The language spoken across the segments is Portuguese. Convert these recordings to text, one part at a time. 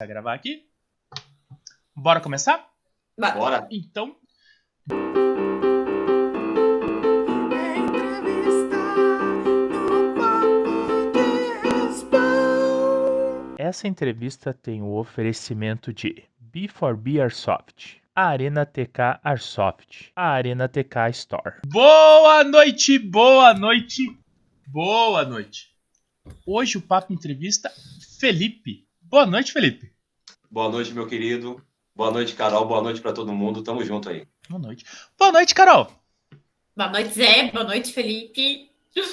Vai gravar aqui? Bora começar? Bora. Então. Essa entrevista tem o oferecimento de B4B Airsoft, a Arena TK Airsoft, a Arena TK Store. Boa noite, boa noite, boa noite. Hoje o Papo Entrevista Felipe. Boa noite, Felipe. Boa noite, meu querido. Boa noite, Carol. Boa noite para todo mundo. Tamo junto aí. Boa noite. Boa noite, Carol. Boa noite, Zé. Boa noite, Felipe.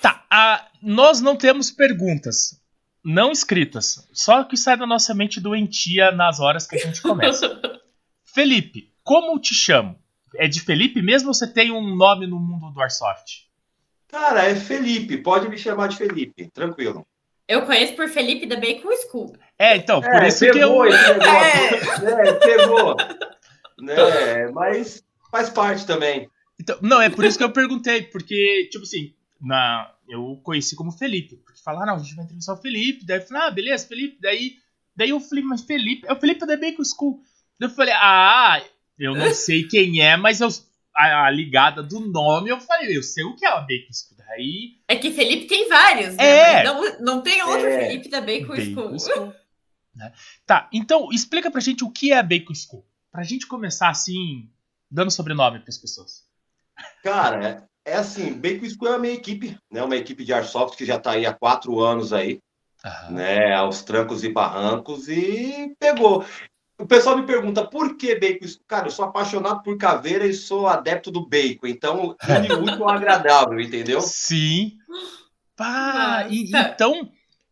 Tá, a, nós não temos perguntas não escritas, só que sai da nossa mente doentia nas horas que a gente começa. Felipe, como te chamo? É de Felipe mesmo ou você tem um nome no mundo do Airsoft? Cara, é Felipe. Pode me chamar de Felipe. Tranquilo. Eu conheço por Felipe da Bacon School. É, então, por É, isso que eu. pegou esse negócio. É, pegou. Né? Mas faz parte também. Então, não, é por isso que eu perguntei, porque, tipo assim, na, eu conheci como Felipe. Porque falaram, ah, não, a gente vai entrevistar o Felipe. Daí eu falei, ah, beleza, Felipe. Daí, daí eu falei, mas Felipe, é o Felipe da Bacon School. Daí eu falei, ah, eu não sei quem é, mas eu, a, a ligada do nome, eu falei, eu sei o que é a Bacon School. Daí. É que Felipe tem vários, né? É. Não, não tem outro É. Felipe da Bacon, Bacon School. School, né? Tá, então explica pra gente o que é a Bacon School. Pra gente começar assim, dando sobrenome pras pessoas. Cara, é, é assim, Bacon School é a minha equipe, né? Uma equipe de Airsoft que já tá aí há quatro anos aí, Aham. né? Aos trancos e barrancos e pegou. O pessoal me pergunta por que bacon? School? Cara, eu sou apaixonado por caveira e sou adepto do bacon, então une o útil ao agradável, entendeu? Sim. Pá, e- Nossa. então,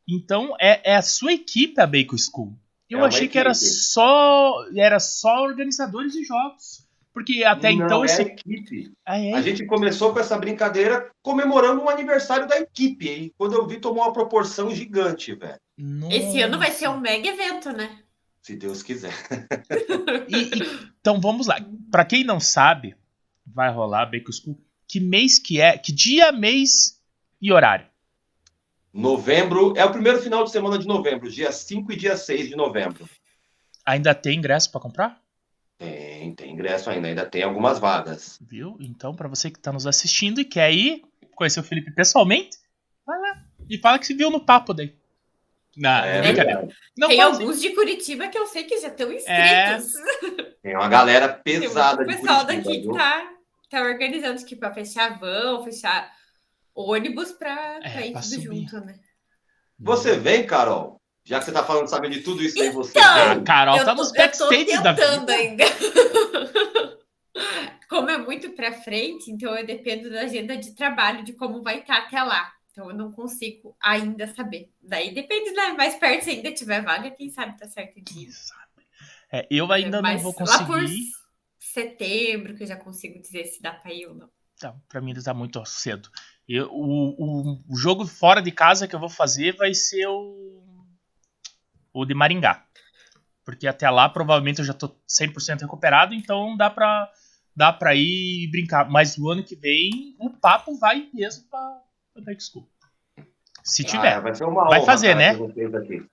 então é, é a sua equipe a Bacon School. Eu É achei que era só era só organizadores de jogos. Porque até Não, então é esse equipe. Ah, é? A gente começou com essa brincadeira comemorando um aniversário da equipe. E quando eu vi, tomou uma proporção gigante, velho. Esse ano vai ser um mega evento, né? Se Deus quiser. E- e- então vamos lá. Pra quem não sabe, vai rolar a Bacon School. Que mês que é? Que dia, mês e horário? Novembro é o primeiro final de semana de novembro, dia 5 e dia 6 de novembro. Ainda tem ingresso pra comprar? Tem, tem ingresso ainda, ainda tem algumas vagas. Viu? Então, pra você que tá nos assistindo e quer ir conhecer o Felipe pessoalmente, vai lá. E fala que se viu no papo daí. Não, É, brincadeira. verdade. Não, tem alguns de Curitiba que eu sei que já estão É. inscritos. Tem uma galera pesada muito de pessoal Curitiba, daqui que tá, tá organizando aqui pra fechar vão, fechar ônibus pra, É, ir pra tudo subir. junto, né? Você vem, Carol? Já que você tá falando, sabe de tudo isso aí, você Então, A vem. Carol eu tá nos backstage da tentando vida. ainda. Como é muito pra frente, então eu dependo da agenda de trabalho, de como vai estar até lá. Então eu não consigo ainda saber. Daí depende, né? Mais perto, se ainda tiver vaga, quem sabe tá certo o dia. É, eu ainda não vou Lá por conseguir. setembro, que eu já consigo dizer se dá pra ir ou não. Então, pra mim ainda tá muito cedo. Eu- o, o, o jogo fora de casa que eu vou fazer vai ser o, o de Maringá. Porque até lá provavelmente eu já tô 100% recuperado, então dá pra, dá pra ir brincar. Mas o ano que vem o papo vai mesmo pra, Dark School. Se tiver. Ah, vai ser uma Vai fazer, né? ter vocês aqui.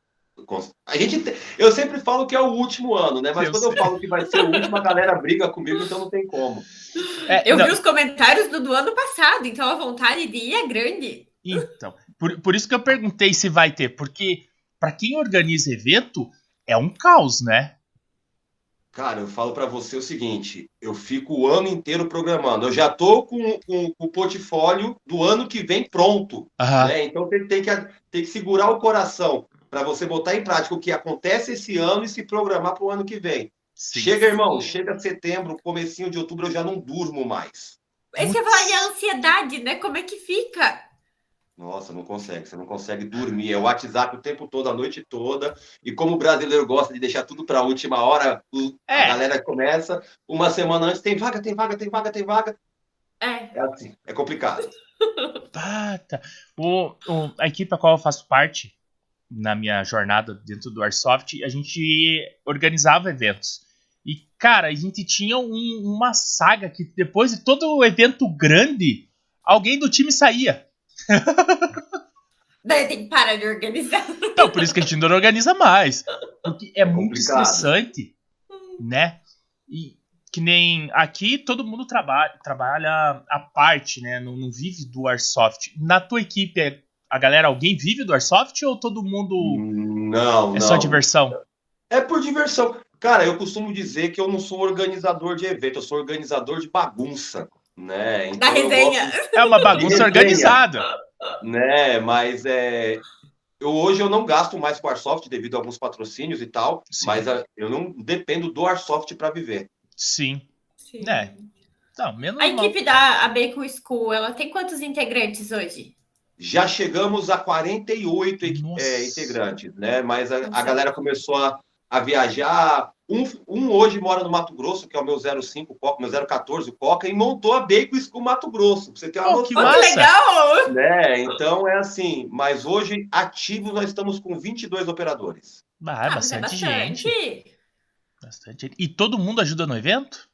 A gente, te- eu sempre falo que é o último ano, né? Mas Eu quando eu sei. falo que vai ser o último, a galera briga comigo, então não tem como. É, Eu não, vi os comentários do, do ano passado, então a vontade de ir é grande. Então, por, por isso que eu perguntei se vai ter, porque pra quem organiza evento é um caos, né? Cara, eu falo pra você o seguinte: eu fico o ano inteiro programando. Eu já tô com, com- com o portfólio do ano que vem pronto. Aham. né? Então você tem que, tem que segurar o coração para você botar em prática o que acontece esse ano e se programar para o ano que vem. Sim. Chega, irmão, chega setembro, comecinho de outubro, eu já não durmo mais. Esse falar de ansiedade, né? Como é que fica? Nossa, não consegue, você não consegue dormir. É o WhatsApp o tempo todo, a noite toda. E como o brasileiro gosta de deixar tudo para a última hora, o- É. a galera começa uma semana antes, tem vaga, tem vaga, tem vaga, tem vaga. É. É assim, é complicado. Tá. O, o- a equipe a qual eu faço parte, na minha jornada dentro do Airsoft, a gente organizava eventos. E, cara, a gente tinha um- uma saga que depois de todo o evento grande, alguém do time saía. Daí tem que parar de organizar. Então, por isso que a gente não organiza mais. Porque é, muito complicado. estressante, né? E que nem aqui todo mundo trabalha, trabalha à parte, né? Não, não vive do Airsoft. Na tua equipe, é- a galera, alguém vive do Airsoft ou todo mundo Não, é não. só diversão? É por diversão. Cara, eu costumo dizer que eu não sou organizador de evento, eu sou organizador de bagunça, né? Então resenha. gosto- É uma bagunça organizada. né? Mas é, eu hoje eu não gasto mais com Airsoft devido a alguns patrocínios e tal, Sim. mas a- eu não dependo do Airsoft para viver. Sim. Sim. É. Não, menos A mal. equipe da a Bacon School, ela tem quantos integrantes hoje? Já chegamos a 48 equi- Nossa. é, integrantes, né? Mas a, a galera começou a, a viajar. Um, um hoje mora no Mato Grosso, que é o meu 05 Coca, meu 014 Coca, e montou a Bacon School Mato Grosso. Pra você ter uma Oh, que Massa. legal! né? Então é assim, mas hoje ativos nós estamos com 22 operadores. Ah, é Ah, mas é bastante gente. bastante. Bastante. E todo mundo ajuda no evento?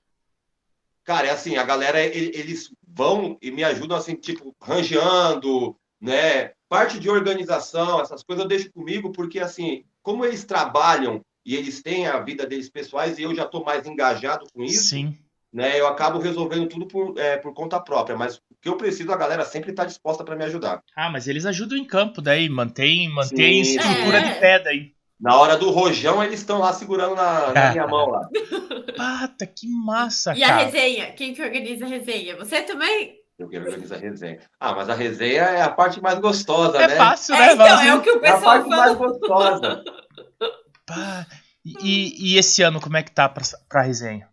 Cara, é assim, a galera, eles vão e me ajudam, assim, tipo, rangeando, né? Parte de organização, essas coisas eu deixo comigo, porque, assim, como eles trabalham e eles têm a vida deles pessoais e eu já estou mais engajado com isso, Sim. né? Eu acabo resolvendo tudo por, é, por conta própria, mas o que eu preciso, a galera sempre está disposta para me ajudar. Ah, mas eles ajudam em campo daí, mantém, mantém Sim. estrutura É. de pé daí. Na hora do rojão, eles estão lá segurando na, na minha mão lá. Pata, que massa, E a cara. resenha? Quem que organiza a resenha? Você também? Eu quero organizar a resenha. Ah, mas a resenha é a parte mais gostosa, É né? fácil, É, né? então, Fala assim, é o que o É a pessoal parte mais fala. gostosa. pá. E, e esse ano, como é que tá pra, pra resenha?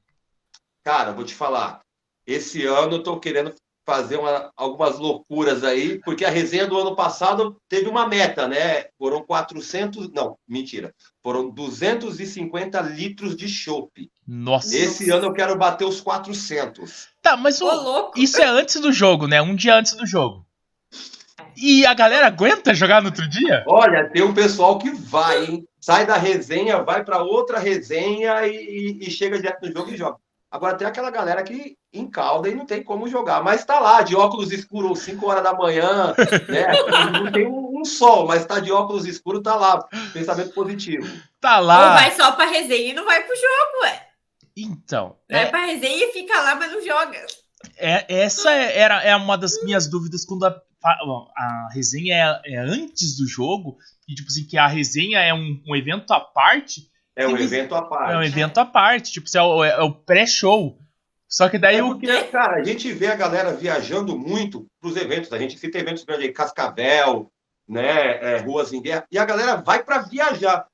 Cara, vou te falar. Esse ano eu tô querendo fazer uma- algumas loucuras aí, porque a resenha do ano passado teve uma meta, né? Foram 400, não, mentira. Foram 250 litros de chopp. Nossa. Esse ano eu quero bater os 400. Tá, mas o- louco. isso é antes do jogo, né? Um dia antes do jogo. E a galera aguenta jogar no outro dia? Olha, tem um pessoal que vai, hein? Sai da resenha, vai para outra resenha e, e- e chega direto no jogo e joga. Agora tem aquela galera que encalda e não tem como jogar, mas tá lá, de óculos escuros, 5 horas da manhã, né? Não tem um, um sol, mas tá de óculos escuros, tá lá. Pensamento positivo. Tá Ou lá. vai só pra resenha e não vai pro jogo, ué. Então, Vai é, pra resenha e fica lá, mas não joga. é- essa é- era é uma das minhas dúvidas quando a, a- resenha é, é antes do jogo. E tipo assim, que a resenha é um, um evento à parte. É um evento à parte. É um evento à parte. Tipo, é o, é o pré-show. Só que daí É o. porque, cara, a gente vê a galera viajando muito para os eventos. A gente cita eventos grandes aí, Cascavel, né, é, Ruas em Guerra, e a galera vai para viajar,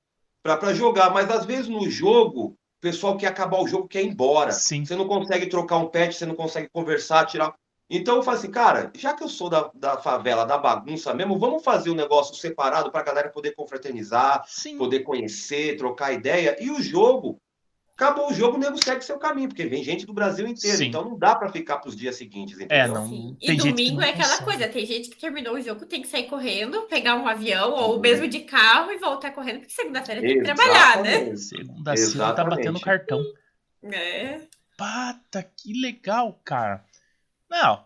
para jogar. Mas às vezes no jogo, o pessoal quer acabar o jogo, quer ir embora. Sim. Você não consegue trocar um pet, você não consegue conversar, tirar. Então eu falo assim, cara, já que eu sou da, da favela, da bagunça mesmo, vamos fazer um negócio separado para a galera poder confraternizar, Sim. poder conhecer, trocar ideia. E o jogo, acabou o jogo, o nego segue seu caminho, porque vem gente do Brasil inteiro. Sim. Então não dá para ficar para os dias seguintes, entendeu? É, não. Sim. E domingo não é aquela consegue. coisa, tem gente que terminou o jogo, tem que sair correndo, pegar um avião ou mesmo de carro e voltar correndo, porque segunda-feira tem que trabalhar, né? Exatamente. Segunda cedo tá batendo cartão. É. Pata, que legal, cara. Não.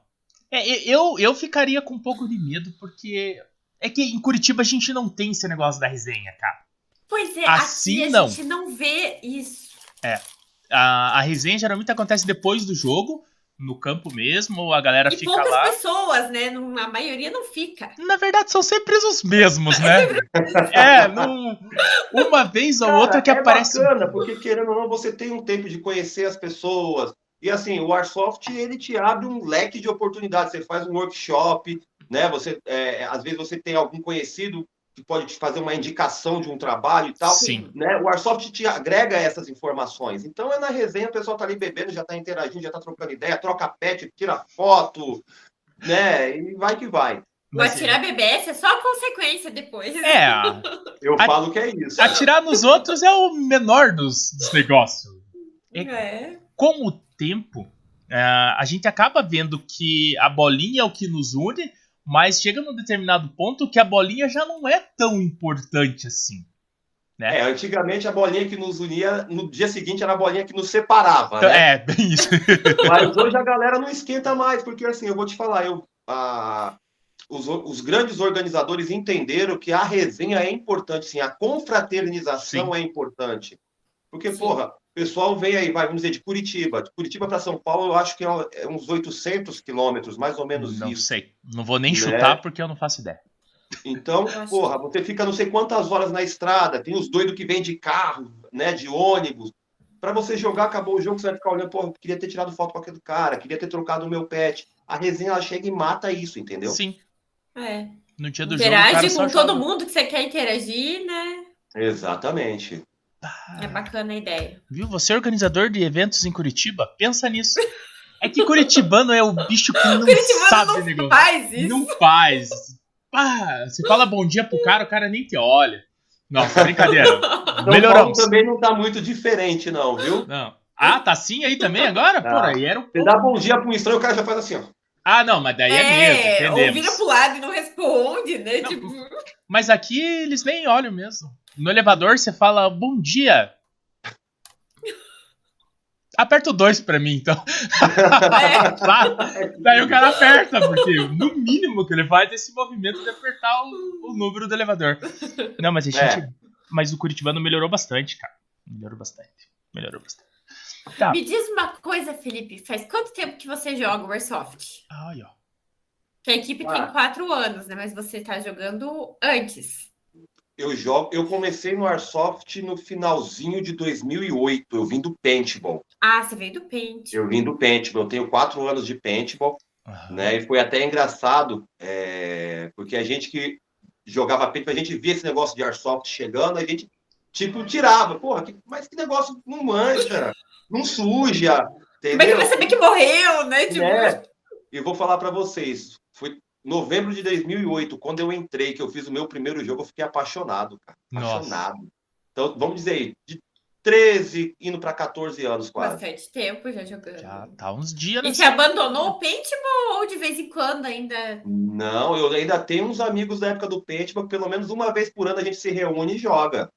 É, e- eu, eu ficaria com um pouco de medo, porque. É que em Curitiba a gente não tem esse negócio da resenha, cara. Pois é, Assim aqui a não. gente não vê isso. A, a resenha geralmente acontece depois do jogo, no campo mesmo, a galera E fica poucas lá. pessoas, né? Não- a maioria não fica. Na verdade, são sempre os mesmos, né? é, não, uma vez ou Cara, outra que é aparece. bacana, porque querendo ou não, você tem um tempo de conhecer as pessoas. E assim, o Airsoft, ele te abre um leque de oportunidades. Você faz um workshop, né? Você, é, às vezes você tem algum conhecido que pode te fazer uma indicação de um trabalho e tal. Sim. Né? O Airsoft te agrega essas informações. Então é na resenha, o pessoal tá ali bebendo, já tá interagindo, já tá trocando ideia, troca pet, tira foto, né? E vai que vai. O Mas, atirar BBS é só a consequência depois. é, Eu A- falo que é isso. atirar nos outros é o menor dos, dos negócios. É. com o tempo, é, a gente acaba vendo que a bolinha é o que nos une, mas chega num determinado ponto que a bolinha já não é tão importante assim. É, antigamente a bolinha que nos unia, no dia seguinte era a bolinha que nos separava, né? É, bem isso. Mas hoje a galera não esquenta mais, porque assim, eu vou te falar, eu, a, os, os grandes organizadores entenderam que a resenha é importante, sim, a confraternização Sim. é importante. Porque, Sim. porra, pessoal vem aí, vai, vamos dizer, de Curitiba. De Curitiba para São Paulo, eu acho que é é uns 800 quilômetros, mais ou menos Não isso. sei. Não vou nem Né? chutar porque eu não faço ideia. Então, porra, você fica não sei quantas horas na estrada, tem os doidos que vêm de carro, né, de ônibus. Para você jogar, acabou o jogo, você vai ficar olhando, porra, eu queria ter tirado foto com aquele cara, queria ter trocado o meu pet. A resenha, ela chega e mata isso, entendeu? Sim. É. No dia do jogo. o cara Interage só com joga. todo mundo que você quer interagir, né? Exatamente. É bacana a ideia. Viu? Você é organizador de eventos em Curitiba? Pensa nisso. É que Curitibano é o bicho que não Curitibano sabe não negócio. Faz isso. Não faz. Ah, você fala bom dia pro cara, o cara nem te olha. Não, brincadeira. Paulo Melhoramos. também não tá muito diferente, não, viu? Não. Ah, tá assim aí também agora? Tá. Por aí era o. Você dá bom dia para um estranho, o cara já faz assim, ó. Ah, não, mas daí é, mesmo, ou vira entendemos. pro lado e não responde, né? Não. Tipo, Mas aqui eles nem olham mesmo. No elevador você fala bom dia. Aperta o 2 pra mim, então. é? Daí o cara aperta, porque no mínimo que ele faz é esse movimento de apertar o, o número do elevador. Não, mas a gente. Mas o Curitibano melhorou bastante, cara. Melhorou bastante. Melhorou bastante. Tá. Me diz uma coisa, Felipe. Faz quanto tempo que você joga o Airsoft? Ai, ó. Que a equipe Ah. tem quatro anos, né? Mas você tá jogando antes. Eu jogo, eu comecei no Airsoft no finalzinho de 2008. Eu vim do paintball. Ah, você veio do Paint. Eu vim do paintball. Eu tenho quatro anos de paintball, Aham. né? E foi até engraçado, é, porque a gente que jogava paintball, a gente via esse negócio de Airsoft chegando, a gente tipo tirava, porra, que- mas que negócio não mancha, não suja, Como é que entendeu? vai saber que morreu, né? Tipo, É. E vou falar para vocês, novembro de 2008, quando eu entrei, que eu fiz o meu primeiro jogo, eu fiquei apaixonado, cara. Nossa. Apaixonado. Então, vamos dizer aí, de 13 indo para 14 anos quase. bastante tempo já jogando. Já tá uns dias E nessa- você abandonou o paintball ou de vez em quando ainda? Não, eu ainda tenho uns amigos da época do paintball, pelo menos uma vez por ano a gente se reúne e joga.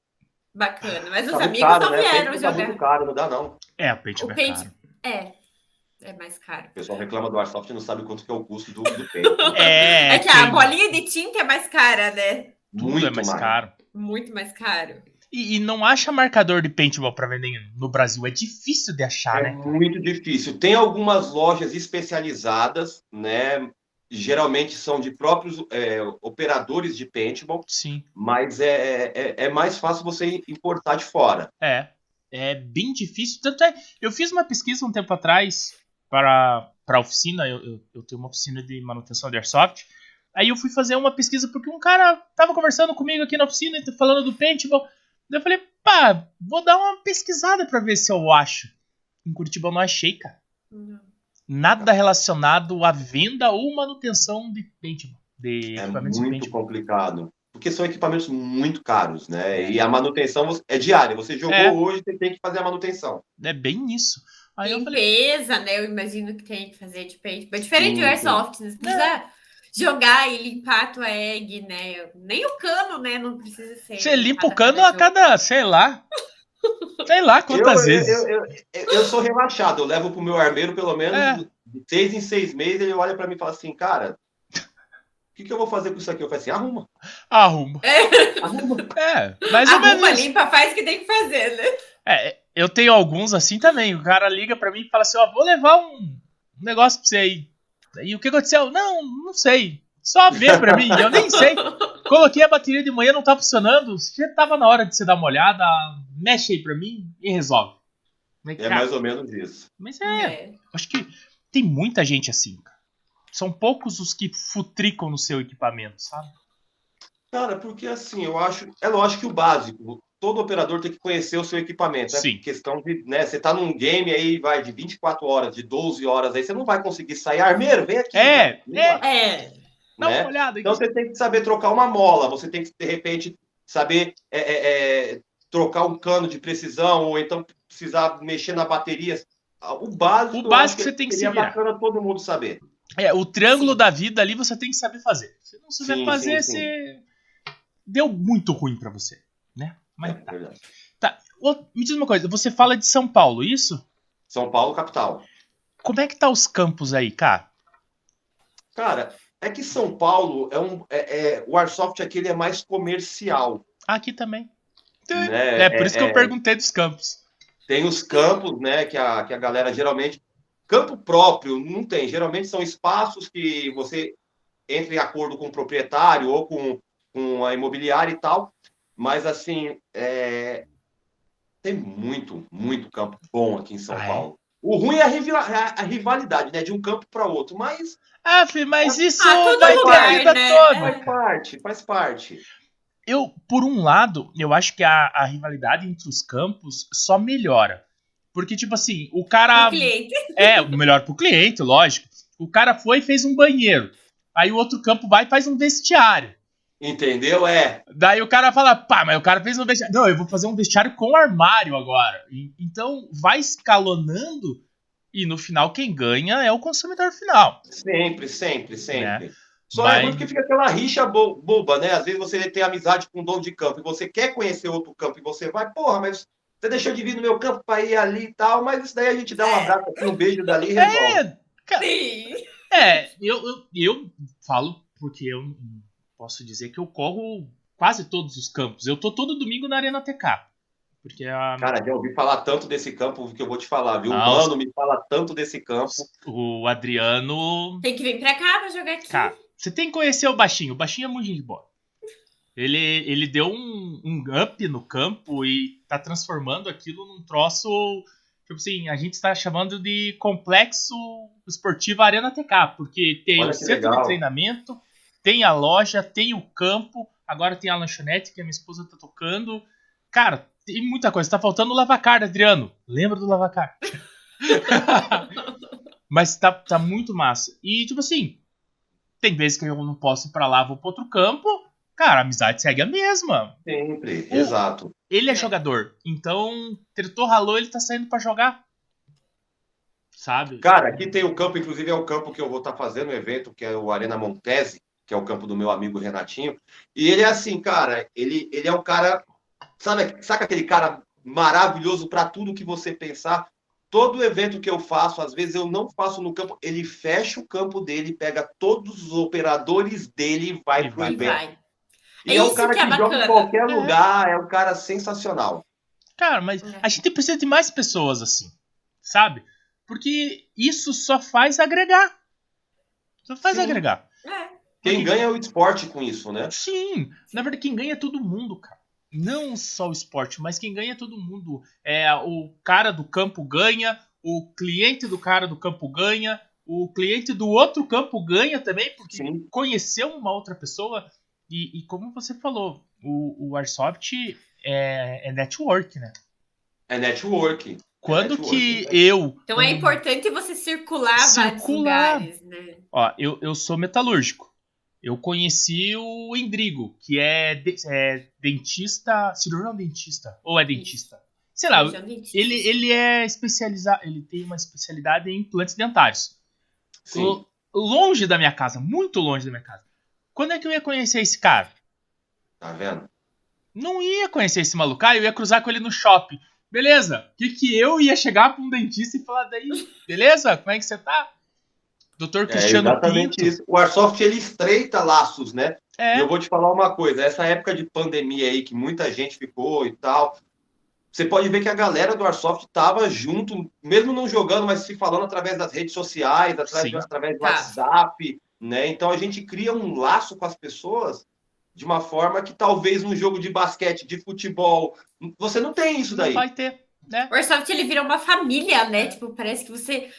Bacana. Mas os Tá amigos caro, não né? vieram Paintball tá jogar. muito caro, não dá não. É, o pente O é Paint- caro. É. É mais caro. O pessoal reclama do Airsoft e não sabe quanto que é o custo do, do paintball. É, É, que a bolinha de tinta é mais cara, né? tudo Muito é mais, caro. Muito mais caro. E, e não acha marcador de paintball pra vender no Brasil. É difícil de achar, É né? muito difícil. Tem algumas lojas especializadas, né? Geralmente são de próprios é, operadores de paintball, Sim. mas é, é, é mais fácil você importar de fora. É. É bem difícil. Tanto é. Eu fiz uma pesquisa um tempo atrás para a oficina. Eu, eu, eu tenho uma oficina de manutenção de airsoft. Aí eu fui fazer uma pesquisa porque um cara tava conversando comigo aqui na oficina, falando do paintball. Daí eu falei, pá, vou dar uma pesquisada pra ver se eu acho. Em Curitiba eu não achei, cara. Não. Nada relacionado à venda ou manutenção de paintball. De É equipamentos de muito paintball. complicado. Porque são equipamentos muito caros, né? E a manutenção é diária. Você jogou É. hoje, você tem que fazer a manutenção. É bem isso. Aí eu falei, Limpeza, né? Eu imagino que tem que fazer de paintball. É diferente Sim, do airsoft, né? Você precisa jogar e limpar a tua egg, né? Nem o cano, né? Não precisa ser. você limpa o cano a jogo. cada, sei lá. Sei lá quantas eu, vezes. Eu, eu, eu, eu sou relaxado. Eu levo pro meu armeiro pelo menos É. de seis em seis meses. Ele olha para mim e fala assim, cara, o que, que eu vou fazer com isso aqui? Eu falo assim, arruma. Arruma. arruma. É, mais ou Arruma, menos. limpa, faz o que tem que fazer, né? É, eu tenho alguns assim também. O cara liga pra mim e fala assim: Ó, vou levar um negócio pra você aí. E o que aconteceu? Não, não sei. Só vê pra mim, eu nem sei. Coloquei a bateria de manhã, não tá funcionando. Já tava na hora de você dar uma olhada. Mexe aí pra mim e resolve. Mas, É cara, mais ou menos isso. mas é, É. acho que tem muita gente assim, cara. São poucos os que futricam no seu equipamento, sabe? Cara, porque assim, eu acho. É lógico que o básico. Todo operador tem que conhecer o seu equipamento. É Sim. questão de, né? Você tá num game aí, vai de 24 horas, de 12 horas aí, você não vai conseguir sair. Armeiro, vem aqui. É, é. É. Dá né? uma olhada aqui. Então você tem que saber trocar uma mola, você tem que, de repente, saber é, é, é, trocar um cano de precisão, ou então precisar mexer na bateria. O básico, O básico você tem que seria virar. bacana todo mundo saber. É, o triângulo Sim. da vida ali você tem que saber fazer. Se não souber Sim, fazer, sim, sim. você. Deu muito ruim pra você, né? Mas É tá. verdade. Tá. Me diz uma coisa, você fala de São Paulo, isso? São Paulo, capital. Como é que tá os campos aí, cara? Cara, É que São Paulo é um. É, é, o Airsoft aqui ele é mais comercial. Aqui também. Né? É por isso que É, eu perguntei dos campos. Tem os campos, né? Que a, que a galera geralmente. Campo próprio não tem. Geralmente são espaços que você entra em acordo com o proprietário ou com, com a imobiliária e tal. Mas assim, é, tem muito, muito campo bom aqui em São Ah, é? Paulo. O ruim é a, rival- a- a rivalidade, né? De um campo para outro. Mas Ah, filho, mas isso Ah, todo vai ter a vida né? toda. faz parte, faz parte. Eu, por um lado, eu acho que a, a rivalidade entre os campos só melhora. Porque, tipo assim, o cara. O cliente. É, o melhor pro cliente, lógico. O cara foi e fez um banheiro. Aí o outro campo vai e faz um vestiário. Entendeu? É. Daí o cara fala, pá, mas o cara fez um vestiário. Não, eu vou fazer um vestiário com armário agora. Então vai escalonando e no final quem ganha é o consumidor final. Sempre, sempre, sempre. Só Mas- é ruim porque fica aquela rixa bo- boba, né? Às vezes você tem amizade com um dono de campo e você quer conhecer outro campo e você vai, porra, mas você deixou de vir no meu campo para ir ali e tal, mas isso daí a gente dá um É. abraço aqui, um beijo dali e resolve. É, cara, Sim. é eu, eu, eu falo porque eu posso dizer que eu corro quase todos os campos. Eu tô todo domingo na Arena TK. Porque a, Cara, já ouvi falar tanto desse campo que eu vou te falar, viu? O Não, mano me fala tanto desse campo. o Adriano Tem que vir pra cá pra jogar aqui. Cara, você tem que conhecer o baixinho. O baixinho é muito gente boa. Ele, ele deu um, um up no campo e tá transformando aquilo num troço. Tipo assim, a gente está chamando de complexo esportivo Arena TK, porque tem Olha o centro legal. de treinamento, tem a loja, tem o campo, agora tem a lanchonete que a minha esposa tá tocando. Cara, tem muita coisa. Tá faltando o Lavacar, Adriano. Lembra do Lavacar? Mas tá, tá muito massa. E, tipo assim, tem vezes que eu não posso ir pra lá, vou pra outro campo. Cara, a amizade segue a mesma. Sempre, O- exato. Ele é, jogador. Então, tretou, ralou, ele tá saindo pra jogar. Sabe? Cara, aqui tem o campo, inclusive é o campo que eu vou estar fazendo o evento, que é o Arena Montese, que é o campo do meu amigo Renatinho. E ele é assim, cara, ele, ele é um cara, sabe, sabe aquele cara maravilhoso para tudo que você pensar? Todo evento que eu faço, às vezes eu não faço no campo, ele fecha o campo dele, pega todos os operadores dele e vai E pro vai. E evento. vai. E É é um cara que que, é joga em qualquer É. lugar, é um cara sensacional. Cara, mas É. a gente precisa de mais pessoas assim. Sabe? Porque isso só faz agregar. Só faz Sim. agregar. É. Quem ganha é o esporte com isso, né? Sim, na verdade quem ganha é todo mundo, cara. Não só o esporte, mas quem ganha é todo mundo. É o cara do campo ganha, o cliente do cara do campo ganha, o cliente do outro campo ganha também, porque Sim. conheceu uma outra pessoa. E, e como você falou, o, o Airsoft é, é network, né? É network. Quando network, que né? eu. Então é importante você circular, vários Circular. lugares, né? Ó, eu, eu sou metalúrgico. Eu conheci o Endrigo, que é, de- é dentista. Cirurgião dentista. Ou é dentista? Sei lá, ele, ele é especializado. Ele tem uma especialidade em implantes dentários. Sim. Lo- Longe da minha casa, muito longe da minha casa. Quando é que eu ia conhecer esse cara? Tá vendo? Não ia conhecer esse maluco. Ah, eu ia cruzar com ele no shopping. Beleza. O que, que eu ia chegar pra um dentista e falar daí? Beleza? Como é que você tá? Doutor É Cristiano exatamente Pinto. isso. O Airsoft ele estreita laços, né? É. E eu vou te falar uma coisa, essa época de pandemia aí, que muita gente ficou e tal, você pode ver que a galera do Airsoft tava junto, mesmo não jogando, mas se falando através das redes sociais, através, através do Tá. WhatsApp, né? Então a gente cria um laço com as pessoas de uma forma que talvez num jogo de basquete, de futebol, você não tem isso Não daí. vai ter, né? O Airsoft ele vira uma família, né? Tipo, parece que você.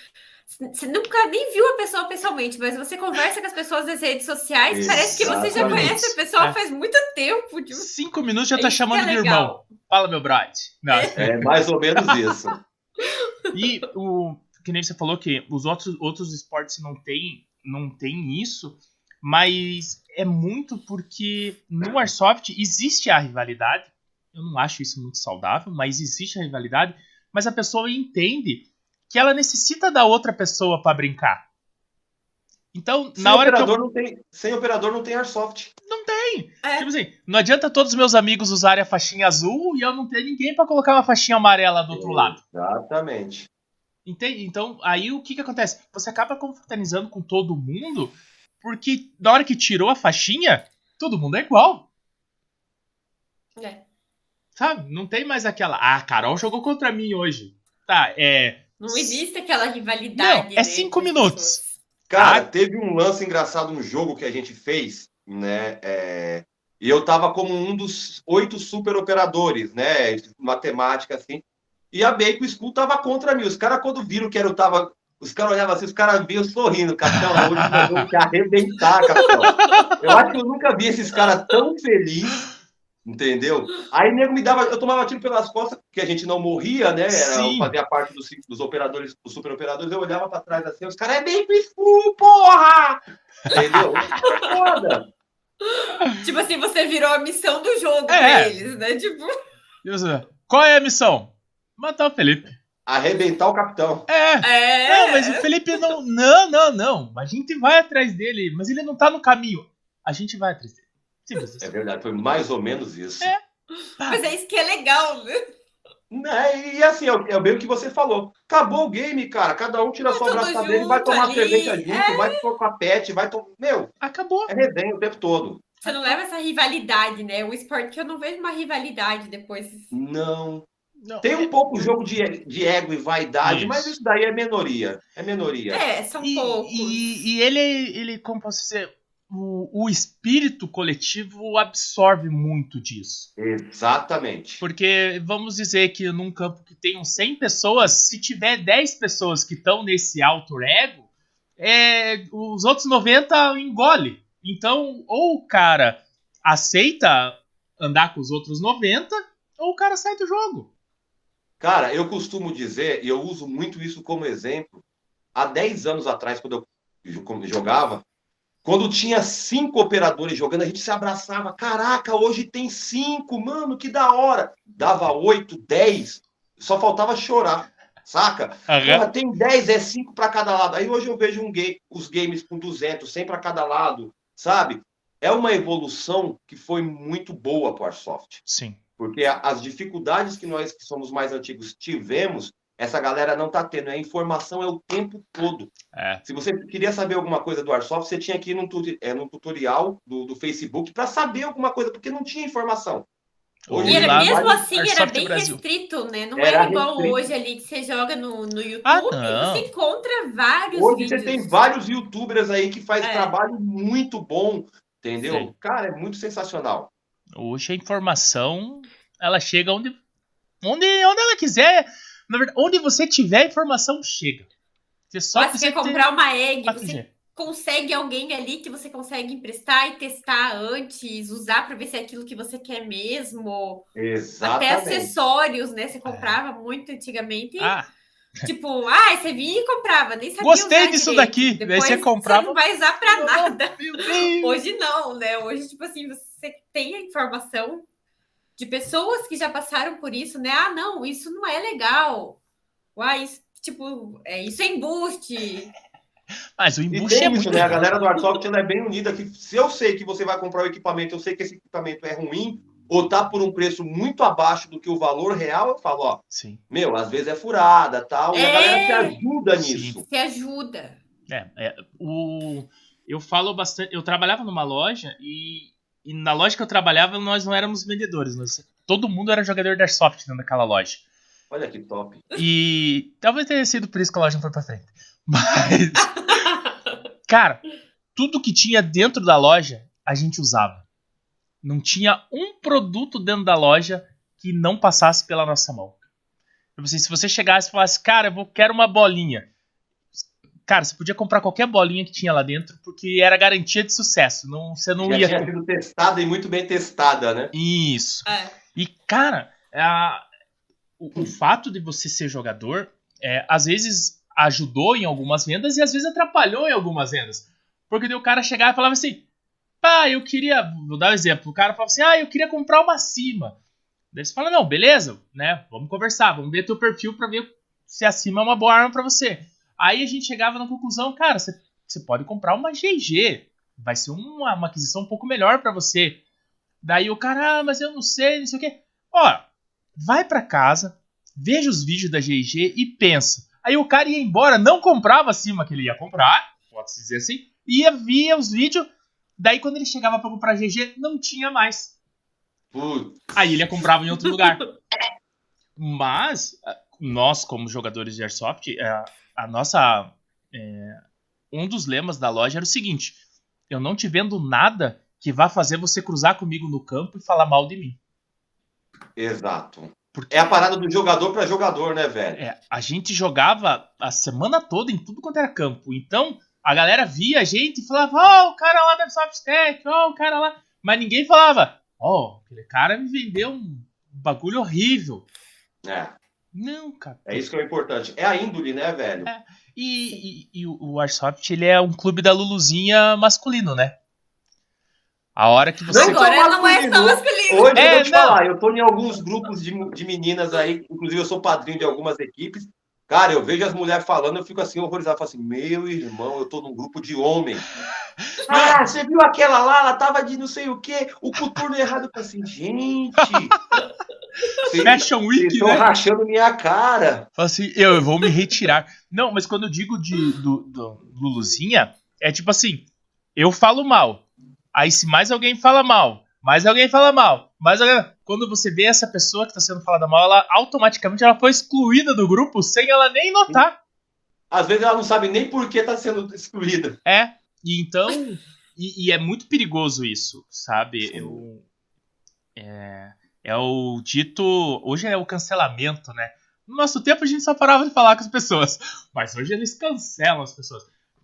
Você nunca nem viu a pessoa pessoalmente, mas você conversa com as pessoas nas redes sociais, parece que você já Exatamente. conhece a pessoa É. faz muito tempo. Tipo, Cinco minutos já É tá isso que chamando é de irmão. Fala, meu bride. Não. É mais ou menos isso. E o que nem você falou que os outros, outros esportes não tem, não tem isso, mas é muito porque no Airsoft existe a rivalidade. Eu não acho isso muito saudável, mas existe a rivalidade. Mas a pessoa entende que ela necessita da outra pessoa pra brincar. Então, Sem na hora que eu operador não tem, sem operador não tem Airsoft. é, Tipo assim, não adianta todos os meus amigos usarem a faixinha azul e eu não ter ninguém pra colocar uma faixinha amarela do outro lado. Exatamente. Entende? Então, aí o que que acontece? Você acaba confraternizando com todo mundo Porque na hora que tirou a faixinha, todo mundo é igual. É. Sabe? Não tem mais aquela. Ah, a Carol jogou contra mim hoje. Tá, é. Não existe aquela rivalidade. Não, é né, cinco minutos. Cara, Ah. teve um lance engraçado no jogo que a gente fez, né? é, E eu tava como um dos oito super operadores, né? Matemática, assim. E a Bacon School tava contra mim. Os caras, quando viram que era eu tava. Os caras olhavam assim, os caras viam sorrindo, capitão. Hoje nós vamos te arrebentar, capitão. Eu acho que eu nunca vi esses caras tão felizes, entendeu? Aí o nego me dava, eu tomava tiro pelas costas, porque a gente não morria, né? Era, fazia parte dos, dos operadores, dos super operadores, eu olhava pra trás assim, os caras é bem School, porra! Entendeu? Foda. Tipo assim, você virou a missão do jogo É. pra eles, né? Tipo, Deus, Qual é a missão? Matar o Felipe. Arrebentar o capitão. É. é. Não, mas o Felipe não. Não, não, não. A gente vai atrás dele, mas ele não tá no caminho. A gente vai atrás dele. Simples É verdade, foi mais ou menos isso. É. Mas é isso que é legal, né? Né, E assim, é o- é bem o que você falou. Acabou o game, cara. Cada um tira a Tá sua tudo abraçada dele, vai tomar ali, cerveja junto, é. vai tocar pet, vai tomar. Meu, Acabou. é resenha o tempo todo. Você não leva essa rivalidade, né? O esporte que eu não vejo uma rivalidade depois. Não. Não, Tem um pouco jogo de, de ego e vaidade, Isso. mas isso daí é minoria. É minoria. É, são E, poucos. e, e ele, ele, como posso dizer, o, o espírito coletivo absorve muito disso. Exatamente. Porque vamos dizer que num campo que tem uns 100 pessoas, se tiver 10 pessoas que estão nesse alto ego, é, os outros 90 engole. Então, ou o cara aceita andar com os outros 90, ou o cara sai do jogo. Cara, eu costumo dizer, e eu uso muito isso como exemplo, há 10 anos atrás, quando eu jo- jogava, quando tinha cinco operadores jogando, a gente se abraçava. Caraca, hoje tem cinco, mano, que da hora. Dava oito, dez, só faltava chorar, saca? Porra, tem 10, é 5 para cada lado. Aí hoje eu vejo um game, os games com 200, 100 para cada lado, sabe? É uma evolução que foi muito boa para o Airsoft. Sim. Porque as dificuldades que nós que somos mais antigos tivemos, essa galera não tá tendo. A informação é o tempo todo. É. Se você queria saber alguma coisa do Airsoft, você tinha que ir num, tu- é, num tutorial do, do Facebook para saber alguma coisa, porque não tinha informação. Hoje E era, lá mesmo assim, era Airsoft bem Brasil. restrito, né? Não Era era, igual restrito. hoje ali que você joga no, no YouTube Ah, e você encontra vários Hoje vídeos. você tem vários youtubers aí que faz É. trabalho muito bom, entendeu? Sim. Cara, é muito sensacional. Hoje a informação, ela chega onde, onde, onde ela quiser. Na verdade, onde você tiver a informação, chega. Você só Mas você quer precisa ter comprar uma egg, 4G. você consegue alguém ali que você consegue emprestar e testar antes, usar para ver se é aquilo que você quer mesmo. Até Exatamente. acessórios, né? Você comprava muito antigamente. Ah, Tipo, ah, você vinha e comprava, nem sabia Gostei usar disso direito. daqui. Depois você comprava- Você não vai usar pra nada. Hoje não, né? Hoje, tipo assim, você tem a informação de pessoas que já passaram por isso, né? Ah, não, isso não é legal. Ah, isso, tipo, é, isso é embuste. Mas o embuste é muito isso, né? A galera do ela é bem unida. Que se eu sei que você vai comprar o equipamento, eu sei que esse equipamento é ruim, ou tá por um preço muito abaixo do que o valor real, eu falo, ó, Sim. meu, às vezes é furada tal. E a É. galera se ajuda Sim. nisso. Você ajuda. É, é, o, eu falo bastante. Eu trabalhava numa loja e, e na loja que eu trabalhava nós não éramos vendedores. nós- todo mundo era jogador de Airsoft dentro daquela loja. Olha que top. E talvez tenha sido por isso que a loja não foi pra frente. Mas, cara, tudo que tinha dentro da loja a gente usava. Não tinha um produto dentro da loja que não passasse pela nossa mão. Se você chegasse e falasse, cara, eu quero uma bolinha. Cara, você podia comprar qualquer bolinha que tinha lá dentro, porque era garantia de sucesso. Não, você não Já ia. tinha sido testada e muito bem testada, né? Isso. É. E, cara, a- o, o fato de você ser jogador, é, às vezes ajudou em algumas vendas e às vezes atrapalhou em algumas vendas. Porque daí o cara chegava e falava assim: pá, eu queria. Vou dar um exemplo. O cara falava assim: ah, eu queria comprar uma cima. Daí você fala: não, beleza, né? Vamos conversar, vamos ver teu perfil pra ver se a cima é uma boa arma pra você. Aí a gente chegava na conclusão: cara, você, pode comprar uma GG. Vai ser uma, uma aquisição um pouco melhor pra você. Daí o cara, ah, mas eu não sei, não sei o quê. Ó, vai pra casa, veja os vídeos da GG e pensa. Aí o cara ia embora, não comprava a cima que ele ia comprar, pode-se dizer assim, ia, via os vídeos. Daí quando ele chegava pra comprar GG, não tinha mais. Putz. Aí ele ia comprava em outro lugar. Mas nós, como jogadores de Airsoft, é, a nossa. é, um dos lemas da loja era o seguinte: eu não te vendo nada que vá fazer você cruzar comigo no campo e falar mal de mim. Exato. Porque É a parada do jogador pra jogador, né, velho? é, a gente jogava a semana toda em tudo quanto era campo. Então a galera via a gente e falava: Ó, o cara lá da Airsoft Tech, ó, o cara lá. Mas ninguém falava: Ó, aquele cara me vendeu um bagulho horrível. É. Não, cara. É isso que é o importante. É a índole, né, velho? É. E, e- e o Airsoft, ele é um clube da Luluzinha masculino, né? A hora que você. Não, Agora não é só masculino. masculino. Hoje É, eu vou te não. falar, eu tô em alguns grupos de, de meninas aí, inclusive eu sou padrinho de algumas equipes. Cara, eu vejo as mulheres falando, eu fico assim horrorizado, eu falo assim, meu irmão, eu tô num grupo de homem. Ah, você viu aquela lá, ela tava de não sei o quê, o coturno errado. Eu falo assim, gente, vocês Fashion Week, né? rachando minha cara. Fala assim, eu, eu vou me retirar. Não, mas quando eu digo de do, do Luluzinha, é tipo assim, eu falo mal. Aí se mais alguém fala mal, mais alguém fala mal, mais alguém... Quando você vê essa pessoa que tá sendo falada mal, ela automaticamente ela foi excluída do grupo sem ela nem notar. Às vezes ela não sabe nem por que tá sendo excluída. É, e então. E, e é muito perigoso isso, sabe? Eu, é, é o dito. Hoje é o cancelamento, né? No nosso tempo a gente só parava de falar com as pessoas. Mas hoje eles cancelam as pessoas.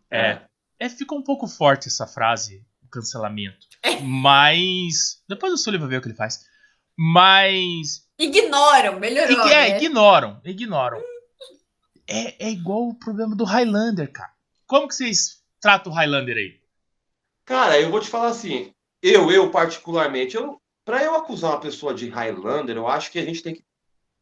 É, é fica um pouco forte essa frase, o cancelamento. Mas. Depois o Sully vai ver o que ele faz. Mas. Ignoram, melhorou. Ig- é, né? ignoram, ignoram. É, é igual o problema do Highlander, cara. Como que vocês tratam o Highlander aí? Cara, eu vou te falar assim, eu, eu particularmente, eu, para eu acusar uma pessoa de Highlander, eu acho que a gente tem que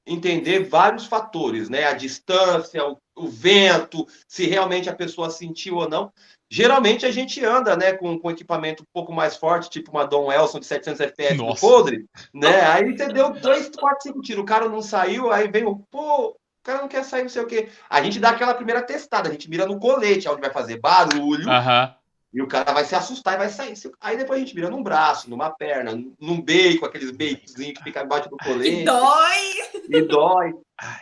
entender vários fatores, né? A distância, o, o vento, se realmente a pessoa sentiu ou não. Geralmente a gente anda, né, com, com equipamento um pouco mais forte, tipo uma Dom Elson de 700 FPS Nossa. podre, né? Aí você deu 2, 4, 5 tiros, o cara não saiu, aí vem o, pô, o cara não quer sair, não sei o quê. A gente dá aquela primeira testada, a gente mira no colete, onde vai fazer barulho, Aham. E o cara vai se assustar e vai sair. Aí depois a gente vira num braço, numa perna, num bacon, aqueles baconzinhos que fica embaixo do colete dói. e dói.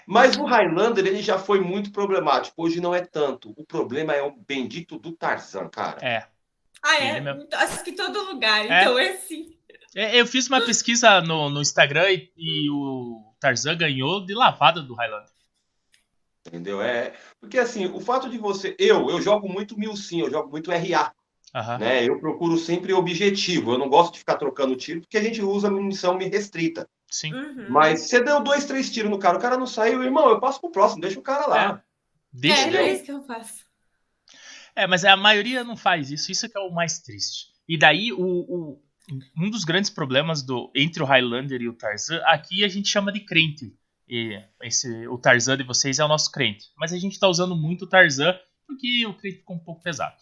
Mas o Highlander, ele já foi muito problemático. Hoje não é tanto. O problema é o bendito do Tarzan, cara. É. Ah, é? mesmo. Acho que todo lugar. É. Então é assim. É, Eu fiz uma pesquisa no, no Instagram e, e o Tarzan ganhou de lavada do Highlander. Entendeu? É, porque assim, o fato de você. Eu, eu jogo muito mil sim, eu jogo muito RA. Aham. Né? Eu procuro sempre objetivo. Eu não gosto de ficar trocando tiro, porque a gente usa munição restrita. Sim. Uhum. Mas você deu dois, três tiros no cara, o cara não saiu, irmão, eu passo pro próximo, deixa o cara lá. Deixa. É, é isso que eu faço. É, mas a maioria não faz isso. Isso que é o mais triste. E daí, o, o- um dos grandes problemas do, entre o Highlander e o Tarzan, aqui a gente chama de crente. E esse, o Tarzan de vocês é o nosso crente. Mas a gente tá usando muito o Tarzan porque o crente ficou um pouco pesado.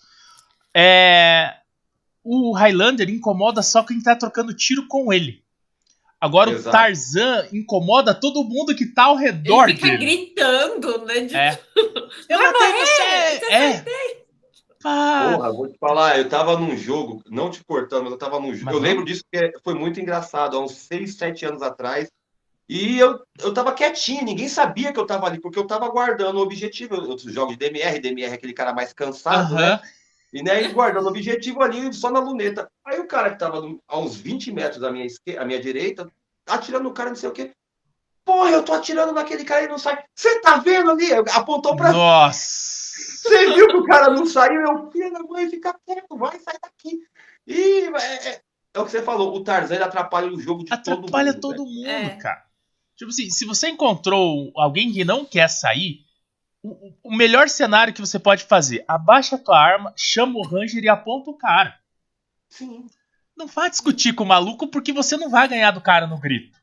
É, o Highlander incomoda só quem tá trocando tiro com ele. Agora o Exato. Tarzan incomoda todo mundo que tá ao redor Ele fica dele. gritando, né? De... É. Eu Vai matei morrer, você! É. Porra, vou te falar, eu tava num jogo, não te cortando, mas eu tava num jogo. Mas Eu não. lembro disso porque foi muito engraçado, há uns 6, 7 anos atrás. E eu, eu tava quietinho, ninguém sabia que eu tava ali, porque eu tava guardando o objetivo. Eu, eu jogo de DMR, DMR é aquele cara mais cansado, né? E né, e guardando o objetivo ali, só na luneta. Aí o cara que tava no- a uns 20 metros da minha, esque- à minha direita, atirando no cara, não sei o quê. Porra, eu tô atirando naquele cara e não sai. Você tá vendo ali? Apontou pra Nossa. você viu que o cara não saiu? Eu, filho da mãe, fica quieto, vai, sai daqui. E é, é- é o que você falou, o Tarzan ele atrapalha o jogo de Atrapalha todo mundo. todo mundo, É. cara. Tipo assim, se você encontrou alguém que não quer sair, o, o- melhor cenário que você pode fazer, abaixa a tua arma, chama o Ranger e aponta o cara. Sim, Não vai discutir com o maluco porque você não vai ganhar do cara no grito.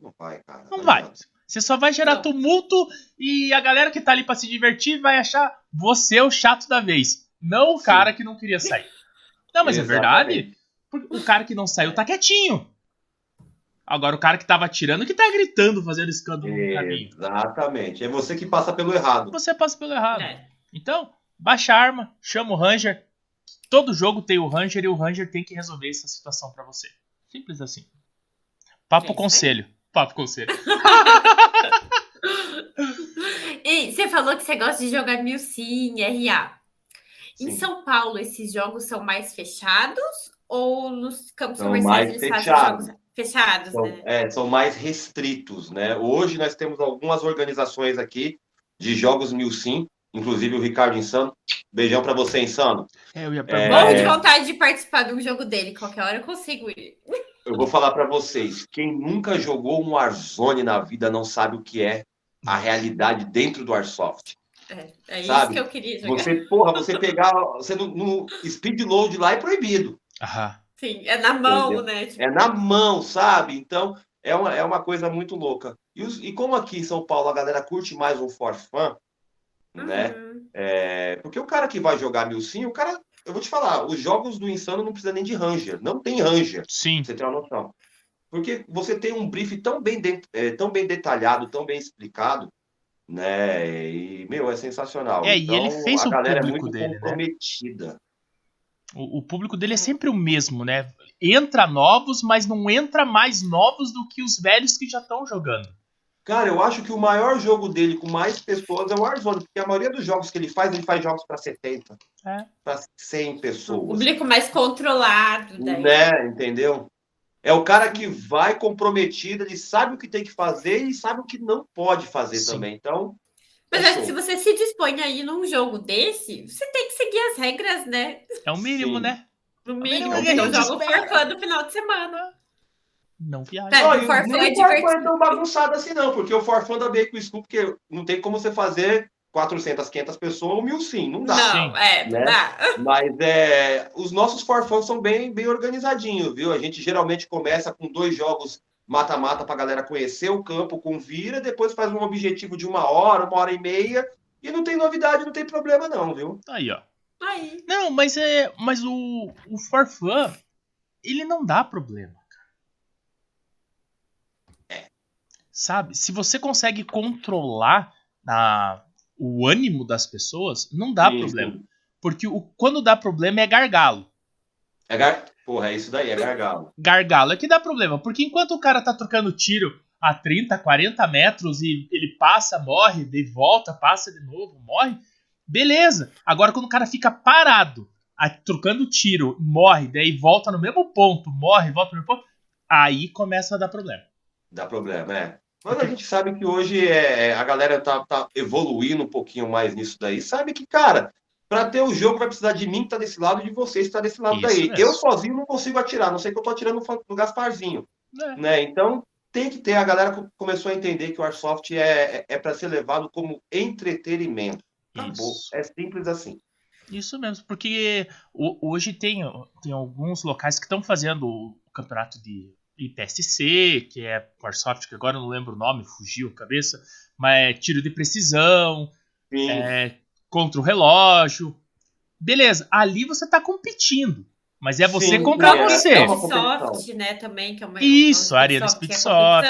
não vai, cara. Não tá vai. ligado? Você só vai gerar Não. tumulto e a galera que tá ali pra se divertir vai achar você o chato da vez. Não o Sim. cara que não queria sair. Não, mas é Exatamente. verdade. Porque O cara que não saiu tá quietinho. Agora o cara que tava atirando que tá gritando, fazendo escândalo no caminho. Exatamente. É você que passa pelo errado. Você passa pelo errado. É. Então, baixa a arma, chama o Ranger, todo jogo tem o Ranger e o Ranger tem que resolver essa situação pra você. Simples assim. Papo É conselho. Papo conselho. E você falou que você gosta de jogar mil sim, RA. Em Sim. São Paulo, esses jogos são mais fechados ou nos campos São comerciais mais eles fazem fechados. jogos fechados, São, né? é, são mais restritos, né? Hoje nós temos algumas organizações aqui de jogos mil sim, inclusive o Ricardo Insano. Beijão pra você, Insano. É, eu ia É. Morro de vontade de participar de um jogo dele. Qualquer hora eu consigo ir. Eu vou falar pra vocês, quem nunca jogou um Warzone na vida não sabe o que é a realidade dentro do Airsoft. É, é isso Sabe, que eu queria jogar. Você, porra, você pegar, você no, no speed load lá é proibido. Aham. Sim, é na mão, Entendeu? né? Tipo, É na mão, sabe? Então, é uma, é uma coisa muito louca. E, os- e como aqui em São Paulo a galera curte mais um for fun, né? uhum. É, porque o cara que vai jogar mil sim, o cara. Eu vou te falar, os jogos do Insano não precisa nem de Ranger. Não tem Ranger, Sim. você ter uma noção. Porque você tem um brief tão bem, de- é, tão bem detalhado, tão bem explicado, né? E, meu, é sensacional. É, e ele fez a o galera é público muito dele, né? O, o público dele é sempre o mesmo, né? Entra novos, mas não entra mais novos do que os velhos que já estão jogando. Cara, eu acho que o maior jogo dele com mais pessoas é o Warzone, porque a maioria dos jogos que ele faz, ele faz jogos para 70, É. para 100 O pessoas. público mais controlado. Daí. Né, entendeu? É o cara que vai comprometido, ele sabe o que tem que fazer e sabe o que não pode fazer Sim. também. Então, Mas é acho que show. se você se dispõe a ir num jogo desse, você tem que seguir as regras, né? É o mínimo, Sim. né? No mínimo mínimo, é que a então gente joga o espera. forfã do final de semana. Não viaja. Tá. Ó, o Forfã é o Forfã é tão bagunçado assim não, porque o Forfã da Bacon School, porque não tem como você fazer 400, 500 pessoas ou mil sim, não dá. Não, é, Né? dá. Mas é, os nossos forfãs são bem, bem organizadinhos, viu? A gente geralmente começa com dois jogos mata-mata para a galera conhecer o campo com vira, depois faz um objetivo de uma hora, uma hora e meia, e não tem novidade, não tem problema não, viu? Aí, ó. Aí. Não, mas é. Mas o, o For Fun, ele não dá problema. É. Sabe? Se você consegue controlar a, o ânimo das pessoas, não dá Sim, problema. Porque o, quando dá problema é gargalo. É gar... Porra, é isso daí, é gargalo. Gargalo é que dá problema. Porque enquanto o cara tá trocando tiro a 30, 40 metros e ele passa, morre, daí volta, passa de novo, morre, beleza. Agora quando o cara fica parado, a- trocando tiro, morre, daí volta no mesmo ponto, morre, volta no mesmo ponto, aí começa a dar problema. Dá problema, é. Mas a gente sabe que hoje é, é, a galera tá, tá evoluindo um pouquinho mais nisso daí. Sabe que, cara, pra ter o jogo vai precisar de mim que tá desse lado e de vocês que tá desse lado Isso daí. mesmo. Eu sozinho não consigo atirar, não sei que eu tô atirando no, Gasparzinho. É. né? Então tem que ter, a galera co- começou a entender que o Airsoft é, é, é para ser levado como entretenimento. Acabou. Isso. É simples assim. Isso mesmo, porque ho- hoje tem, tem alguns locais que estão fazendo o campeonato de IPSC, que é Warsoft, que agora eu não lembro o nome, fugiu a cabeça, mas é tiro de precisão, é, contra o relógio. Beleza, ali você tá competindo. Mas é você Sim, contra é, você. é uma Soft, né, também, que é uma. Isso, a Arena Speedsoft,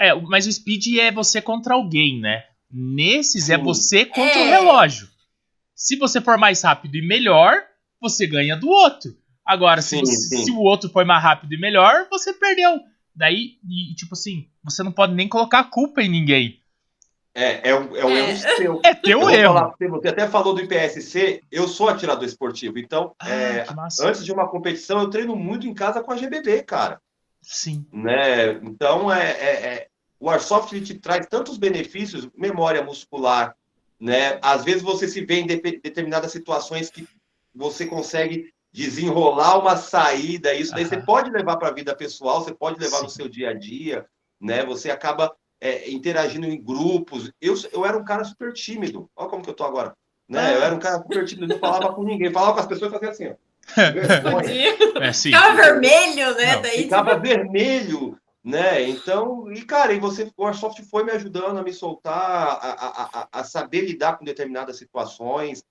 é. É, mas o speed é você contra alguém, né? Nesses é Sim. você contra o É. relógio. Se você for mais rápido e melhor, você ganha do outro. Agora, se, Sim, você- sim. se o outro foi mais rápido e melhor, você perdeu. Daí, e, tipo assim, você não pode nem colocar a culpa em ninguém. É, é, um, é um É. erro seu. É teu Eu erro. falar você, até falou do IPSC, eu sou atirador esportivo, então Ah, é, antes de uma competição eu treino muito em casa com a GBB, cara. Sim. né? Então, é, é- é- o Airsoft ele te traz tantos benefícios, memória muscular, né? Às vezes você se vê em depe- determinadas situações que você consegue desenrolar uma saída, isso daí você pode levar para a vida pessoal, você pode levar no Sim. seu dia a dia, né? Você acaba é, interagindo em grupos. Eu, eu era um cara super tímido, olha como que eu tô agora. Né? Eu era um cara super tímido, não falava com ninguém, falava com as pessoas e fazia assim, ó. É sim. Ficava vermelho, né? Não, Daí, ficava vermelho, né? Então, e cara, e você, o Airsoft foi me ajudando a me soltar, a, a, a, a saber lidar com determinadas situações,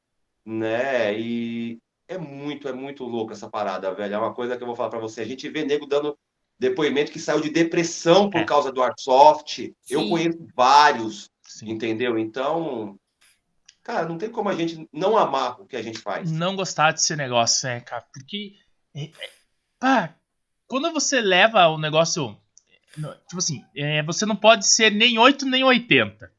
né? E é muito, é muito louco essa parada, velho. É uma coisa que eu vou falar pra você. A gente vê nego dando depoimento que saiu de depressão por É. causa do Airsoft. Eu conheço vários, sim. entendeu? Então, cara, não tem como a gente não amar o que a gente faz. Não gostar desse negócio, né, cara? Porque. É, é, pá, quando você leva o negócio. Tipo assim, é, você não pode ser nem 8 nem 80.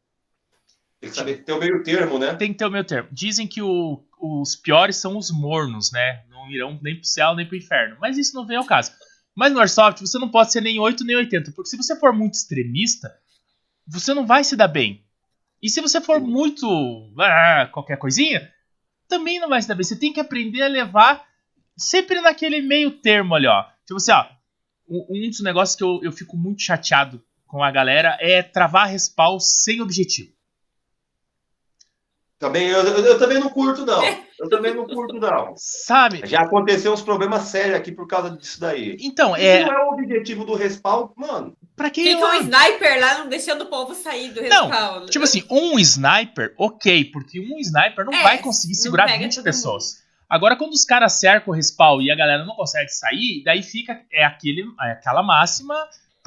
Tem que saber ter o meio termo, né? Tem que ter o meio termo. Dizem que o, os piores são os mornos, né? Não irão nem pro céu nem pro inferno. Mas isso não vem ao caso. Mas no Airsoft você não pode ser nem 8 nem 80. Porque se você for muito extremista, você não vai se dar bem. E se você for muito. Ah, qualquer coisinha, também não vai se dar bem. Você tem que aprender a levar sempre naquele meio termo ali, ó. Tipo assim, ó. Um dos negócios que eu, eu fico muito chateado com a galera é travar respawn sem objetivo. Também, eu, eu, eu, também não curto, não. Eu também não curto, não. Sabe? Já aconteceu uns problemas sérios aqui por causa disso daí. Então, é. não é o objetivo do respawn, mano. Pra que Fica um sniper lá, não deixando o povo sair do respawn. Não, tipo assim, um sniper, ok, porque um sniper não é, vai conseguir segurar 20 pessoas. Mundo. Agora, quando os caras cercam o respawn e a galera não consegue sair, daí fica é aquele, é aquela máxima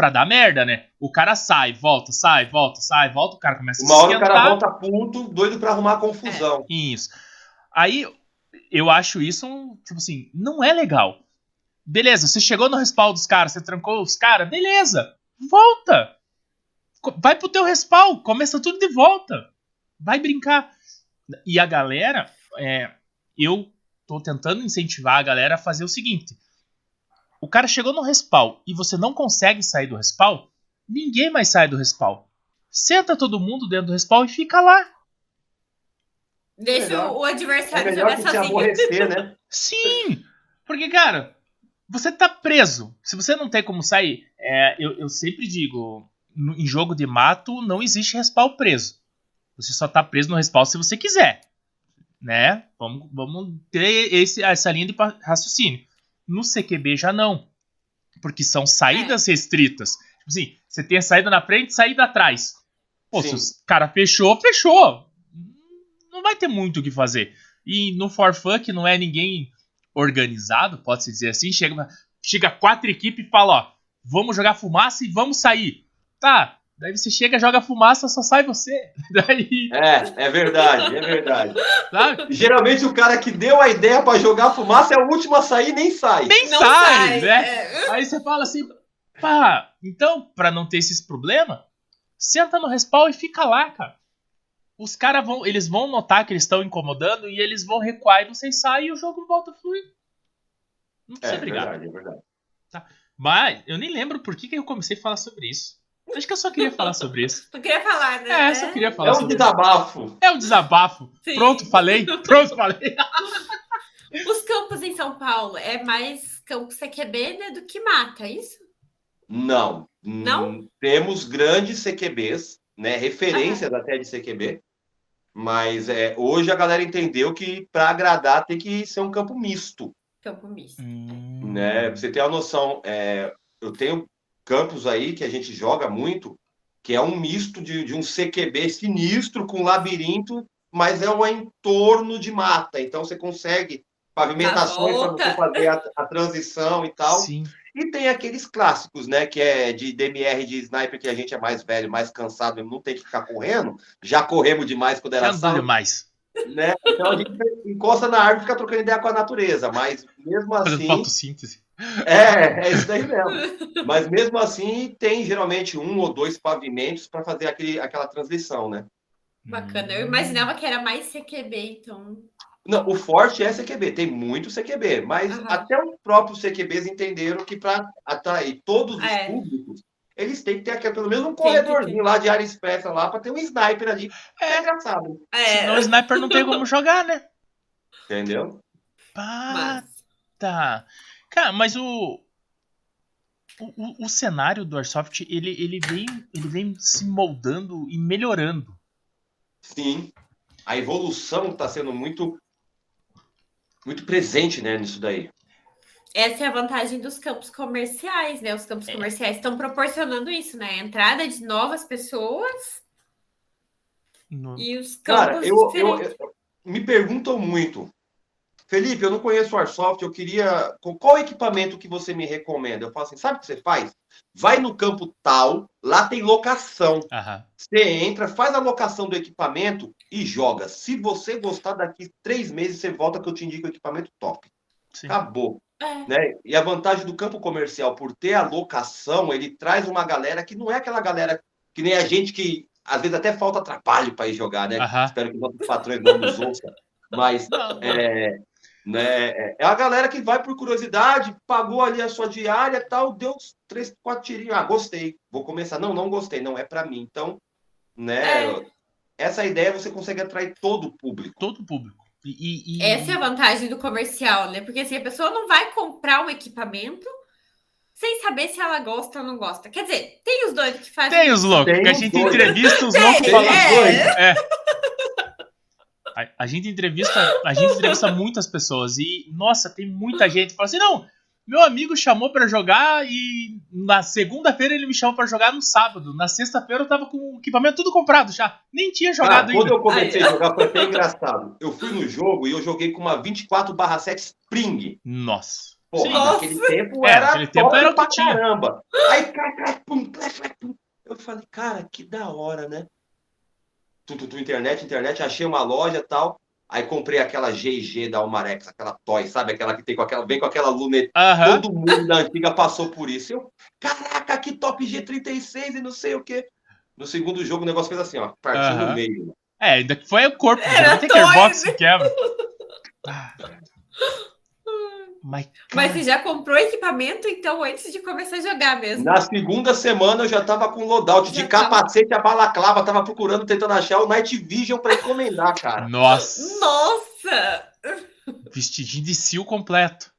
pra dar merda, né? O cara sai, volta, sai, volta, sai, volta, o cara começa Uma a Uma hora o cara volta puto, doido pra arrumar confusão. É, isso. Aí, eu acho isso, um, tipo assim, não é legal. Beleza, você chegou no respawn dos caras, você trancou os caras, beleza, volta. Vai pro teu respawn, começa tudo de volta. Vai brincar. E a galera, é, eu tô tentando incentivar a galera a fazer o seguinte. O cara chegou no respawn e você não consegue sair do respawn, ninguém mais sai do respawn. Senta todo mundo dentro do respawn e fica lá. Deixa é o adversário é jogar sozinho. Aborrecer, né? Sim! Porque, cara, você tá preso. Se você não tem como sair, é, eu, eu, sempre digo: no, em jogo de mato não existe respawn preso. Você só tá preso no respawn se você quiser. Né? Vamos, vamos ter esse, essa linha de raciocínio. No CQB já não. Porque são saídas é. restritas. Tipo assim, você tem a saída na frente e saída atrás. Pô, Sim. se o cara fechou, fechou. Não vai ter muito o que fazer. E no Forfun, que não é ninguém organizado, pode-se dizer assim, chega, chega quatro equipes e fala, ó, vamos jogar fumaça e vamos sair. Tá, Daí você chega, joga fumaça, só sai você. Daí... É, é verdade, é verdade. Sabe? Geralmente o cara que deu a ideia para jogar fumaça é o último a sair nem sai. Nem não sai, sai, né? É. Aí você fala assim, pá, então, para não ter esses problemas, senta no respawn e fica lá, cara. Os caras vão, eles vão notar que eles estão incomodando e eles vão recuar e vocês saem e o jogo volta a fluir. Não precisa é, brigar. É verdade, é verdade. Tá? Mas eu nem lembro por que, que eu comecei a falar sobre isso. Acho que eu só queria falar sobre isso. Tu queria falar, né? É, só queria falar É um desabafo. Isso. É um desabafo. Sim. Pronto, falei. Pronto, falei. Os campos em São Paulo é mais campo CQB né, do que mata, é isso? Não. Não? Temos grandes CQBs, né? Referências ah, até de CQB. Mas é, hoje a galera entendeu que para agradar tem que ser um campo misto. Campo misto. Hum. Né? Você tem a noção. É, eu tenho campos aí que a gente joga muito, que é um misto de, de um CQB sinistro com labirinto, mas é um entorno de mata. Então você consegue pavimentações para você fazer a, a, transição e tal. Sim. E tem aqueles clássicos, né? Que é de DMR de sniper, que a gente é mais velho, mais cansado, não tem que ficar correndo. Já corremos demais quando era sábado. demais. Né? Então a gente encosta na árvore e fica trocando ideia com a natureza. Mas mesmo assim. Fazendo fotossíntese. É, é isso daí mesmo. Mas mesmo assim, tem geralmente um ou dois pavimentos para fazer aquele, aquela transição, né? Bacana. Eu imaginava que era mais CQB, então. Não, o forte é CQB, tem muito CQB, mas uhum. até os próprios CQBs entenderam que para atrair todos os é. públicos, eles têm que ter aqui, pelo menos um corredorzinho lá de área expressa lá para ter um sniper ali. É, é engraçado. É. Senão o sniper não tem como jogar, né? Entendeu? Pá, tá. Cara, mas o, o, o, cenário do Airsoft, ele, ele, vem, ele vem se moldando e melhorando. Sim. A evolução está sendo muito, muito presente né, nisso daí. Essa é a vantagem dos campos comerciais, né? Os campos é. comerciais estão proporcionando isso, né? A entrada de novas pessoas no... e os campos Cara, eu, eu, eu, me perguntam muito Felipe, eu não conheço o Airsoft, eu queria. Qual equipamento que você me recomenda? Eu falo assim: sabe o que você faz? Vai no campo tal, lá tem locação. Aham. Você entra, faz a locação do equipamento e joga. Se você gostar, daqui três meses você volta que eu te indico o equipamento top. Sim. Acabou. É. Né? E a vantagem do campo comercial, por ter a locação, ele traz uma galera que não é aquela galera que nem a gente que às vezes até falta trabalho para ir jogar, né? Aham. Espero que nossos patrões não nos ouçam. Mas Não, é, né, é- é a galera que vai por curiosidade, pagou ali a sua diária e tal, deu uns três, quatro tirinhos. Ah, gostei, vou começar. Não, não gostei, não é para mim. Então, né? É. Essa ideia você consegue atrair todo o público. todo o público. E, e- e- Essa é a vantagem do comercial, né? Porque assim, a pessoa não vai comprar um equipamento sem saber se ela gosta ou não gosta. Quer dizer, tem os dois que fazem. Tem os loucos, que a gente dois. entrevista os Tem, loucos os é. dois. É. A, a gente entrevista, a gente entrevista muitas pessoas e nossa, tem muita gente que fala assim, não, meu amigo chamou pra jogar e na segunda-feira ele me chamou pra jogar no sábado. Na sexta-feira eu tava com o equipamento tudo comprado já. Nem tinha Cara, jogado quando ainda. eu comecei a jogar foi até engraçado. Eu fui no jogo e eu joguei com uma 24/7 Spring. Nossa. Porra, Sim. Nossa. naquele tempo É, era naquele tempo era o que tinha. caramba. Aí, cai, cai, pum, cai, cai, pum. eu falei, cara, que da hora, né? Tu, tu, tu, internet, internet, achei uma loja e tal. Aí comprei aquela GG da Almarex, aquela Toy, sabe? Aquela que tem com aquela, vem com aquela luneta. Aham. Todo mundo da antiga passou por isso. Eu, caraca, que top G36 e não sei o quê. No segundo jogo o negócio fez assim, ó, partiu Aham. no meio. É, ainda que foi o corpo. Era Não tem Gearbox doido. que quebra. Ah. Mas, Mas você já comprou equipamento, então, antes de começar a jogar mesmo. Na segunda semana eu já tava com loadout de tava. capacete a balaclava, tava procurando, tentando achar o Night Vision pra encomendar, cara. nossa. Nossa! Vestidinho de sil completo.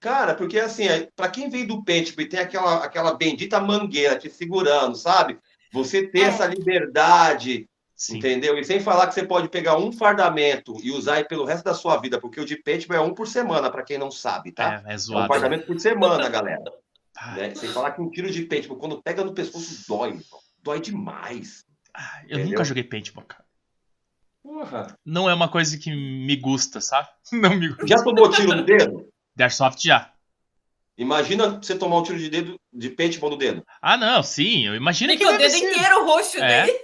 Cara, porque assim, pra quem vem do Paintball e tem aquela, aquela bendita mangueira te segurando, sabe? Você ter É. essa liberdade, Sim. entendeu? E sem falar que você pode pegar um fardamento e usar pelo resto da sua vida, porque o de Paintball é um por semana, pra quem não sabe, tá? É, é É um zoado. fardamento por semana, galera. Ah, né? Sem falar que um tiro de Paintball, quando pega no pescoço, dói. irmão. Dói demais. ah, eu Entendeu? nunca joguei paintball, cara. Porra. Não é uma coisa que me gusta, sabe? Não me gusta. Já tomou tiro no dedo? The Airsoft já. Imagina você tomar um tiro de dedo de paintball no dedo. Ah, não, sim. Eu imagino que Fica o dedo ser. inteiro roxo É. dele.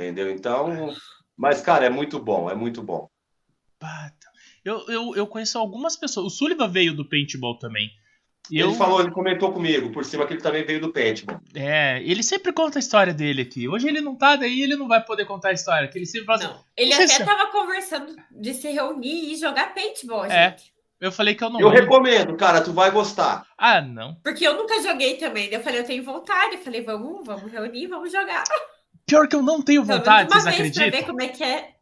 Entendeu? Então. Mas, cara, é muito bom, é muito bom. Eu, eu, eu conheço algumas pessoas. O Sullivan veio do paintball também. E eu, Ele falou, ele comentou comigo por cima que ele também veio do paintball. É, ele sempre conta a história dele aqui. Hoje ele não tá, daí ele não vai poder contar a história. Que ele sempre fala assim, Não. Ele Não sei até se- tava conversando de se reunir e jogar paintball, É. gente. Eu falei que eu não. Eu recomendo, cara, tu vai gostar. Ah, não. Porque eu nunca joguei também. Eu falei, eu tenho vontade. Eu falei, vamos, vamos reunir, vamos jogar. Pior que eu não tenho vontade, vocês uma vez pra ver acreditam? como é que é.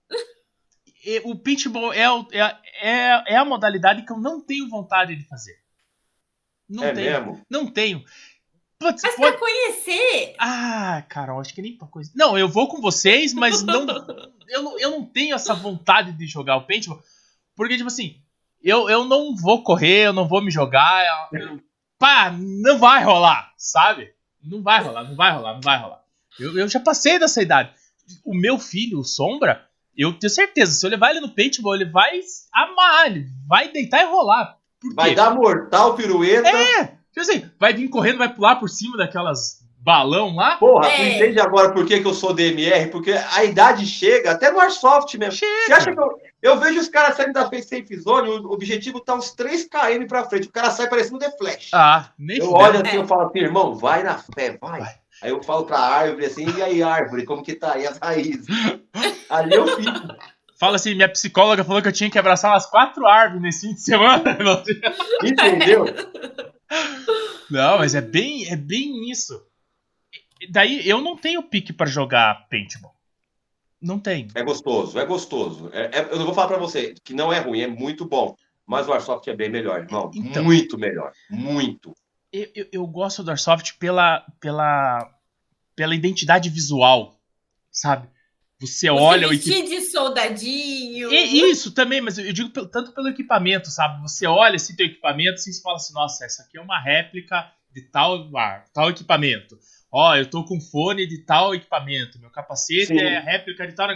O paintball é, é, é, é a modalidade que eu não tenho vontade de fazer. Não é tenho. mesmo? Não tenho. Putz, Mas pode- pra conhecer, Ah, Carol, acho que nem pra coisa. Não, eu vou com vocês, mas não, eu, não, eu não tenho essa vontade de jogar o paintball. Porque, tipo assim, eu, eu não vou correr, eu não vou me jogar. eu- eu- pá, não vai rolar, sabe? Não vai rolar, não vai rolar, não vai rolar. Eu, eu já passei dessa idade. O meu filho, o Sombra, eu tenho certeza, se eu levar ele no paintball, ele vai amar, ele vai deitar e rolar. Por Vai quê? dar mortal, pirueta. Tipo assim, vai vir correndo, vai pular por cima daquelas balão lá. Porra, tu É. entende agora por que, que eu sou DMR? Porque a idade chega, até no Airsoft mesmo. Você Chega. acha que eu, eu vejo os caras saindo da safe zone, o objetivo tá uns 3 km pra frente. O cara sai parecendo The Flash. Ah, nem eu olho assim, É. eu falo assim, irmão, vai na fé, vai. Vai. Aí eu falo pra árvore assim, e aí, árvore, como que tá aí as raízes? Ali eu fico. Fala assim, minha psicóloga falou que eu tinha que abraçar umas quatro árvores nesse fim de semana. Entendeu? Não, mas é bem, é bem isso. Daí eu não tenho pique pra jogar paintball. Não tenho. É gostoso, é gostoso. É- é- eu vou falar pra você que não é ruim, é muito bom. Mas o Airsoft é bem melhor, irmão. Então. Muito melhor. Muito. Eu, eu, eu gosto do Airsoft pela, pela, pela identidade visual, sabe? Você olha o você equipamento. de soldadinho. E isso também, mas eu digo tanto pelo equipamento, sabe? Você olha esse teu equipamento assim, e você fala assim, nossa, essa aqui é uma réplica de tal, ah, tal equipamento. Ó, eu tô com fone de tal equipamento, meu capacete Sim. é réplica de tal.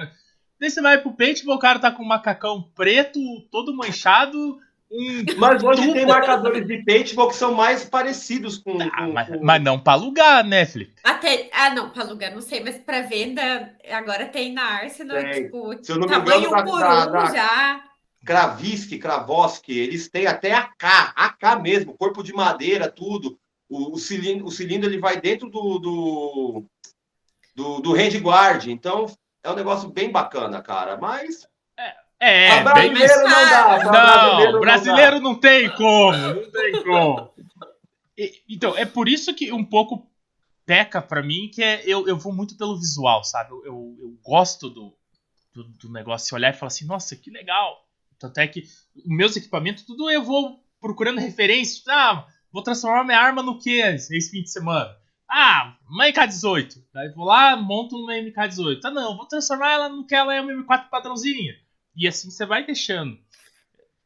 Daí você vai pro paintball, o cara tá com um macacão preto, todo manchado, Mas hoje tem marcadores de paintball que são mais parecidos com. Ah, com- mas, com- mas não pra alugar, né, Felipe? Até, ah, não, para alugar, não sei, mas para venda, agora tem na Arsenal, Tem. tipo, Se eu não me tamanho engano, um por da- um da- já. Kraviski, Kravoski, eles têm até AK, AK mesmo, corpo de madeira, tudo. O, o cilindro, o cilindro ele vai dentro do, do, do, do handguard, então é um negócio bem bacana, cara. Mas É, pra bem brasileiro não dá. Não, brasileiro não tem como, não tem como. E- então, é por isso que um pouco peca pra mim, que é eu, eu vou muito pelo visual, sabe? Eu, eu, eu gosto do, do, do negócio, olhar e falar assim, nossa, que legal. Tanto é que meus equipamentos, tudo eu vou procurando referências. Ah, vou transformar minha arma no que esse fim de semana? Ah, uma MK18. Daí vou lá, monto uma MK18. Ah, não, vou transformar ela no que ela é uma M4 padrãozinha. E assim você vai deixando.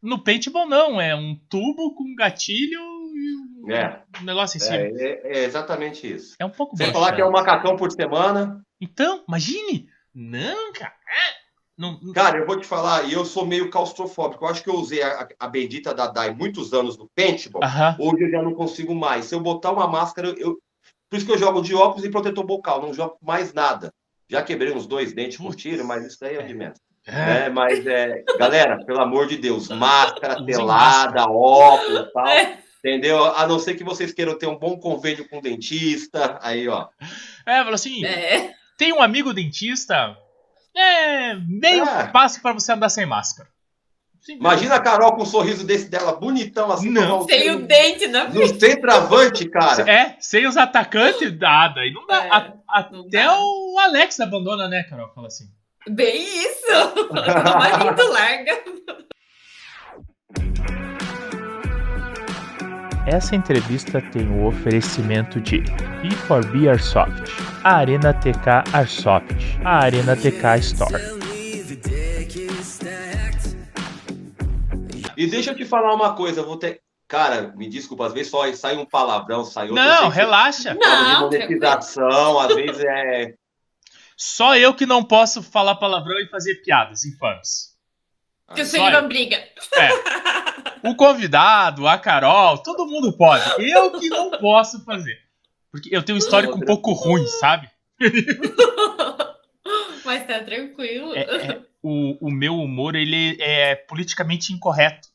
No paintball não, é um tubo com gatilho e um, É. negócio em cima. É, É, é- é exatamente isso. um pouco Sem falar que é um macacão por semana. Então, imagine! Não, cara. é, Não, não- Cara, eu vou te falar, e eu sou meio claustrofóbico. Eu acho que eu usei a, a bendita da DAI muitos anos no paintball. Aham. Hoje eu já não consigo mais. Se eu botar uma máscara, eu. Por isso que eu jogo de óculos e protetor bucal, não jogo mais nada. Já quebrei uns dois dentes por tiro, mas isso daí é de menos. É. É, mas é. Galera, pelo amor de Deus, máscara telada, óculos e tal. É. Entendeu? A não ser que vocês queiram ter um bom convênio com o dentista. Aí, ó. É, falou assim: É. tem um amigo dentista. É meio É. fácil pra você andar sem máscara. Sim, Imagina a Carol com um sorriso desse dela, bonitão assim. Não. Sem o o dente na frente. No centroavante, cara. É, sem os atacantes, dá, daí não dá. É, A- não até dá. o Alex abandona, né, Carol? Fala assim. Bem isso! O marido larga. Essa entrevista tem o oferecimento de E4B Airsoft, a Arena TK Airsoft, a Arena TK Store. E deixa eu te falar uma coisa, vou ter. Cara, me desculpa, às vezes só sai um palavrão, sai outro. Não, relaxa. Não, de monetização, às vezes é. Só eu que não posso falar palavrão e fazer piadas infames. Que o Só Sullivan briga. É. O convidado, a Carol, todo mundo pode. Eu que não posso fazer. Porque eu tenho um histórico um pouco ruim, sabe? Mas tá tranquilo. É- é- o, o meu humor, ele é politicamente incorreto.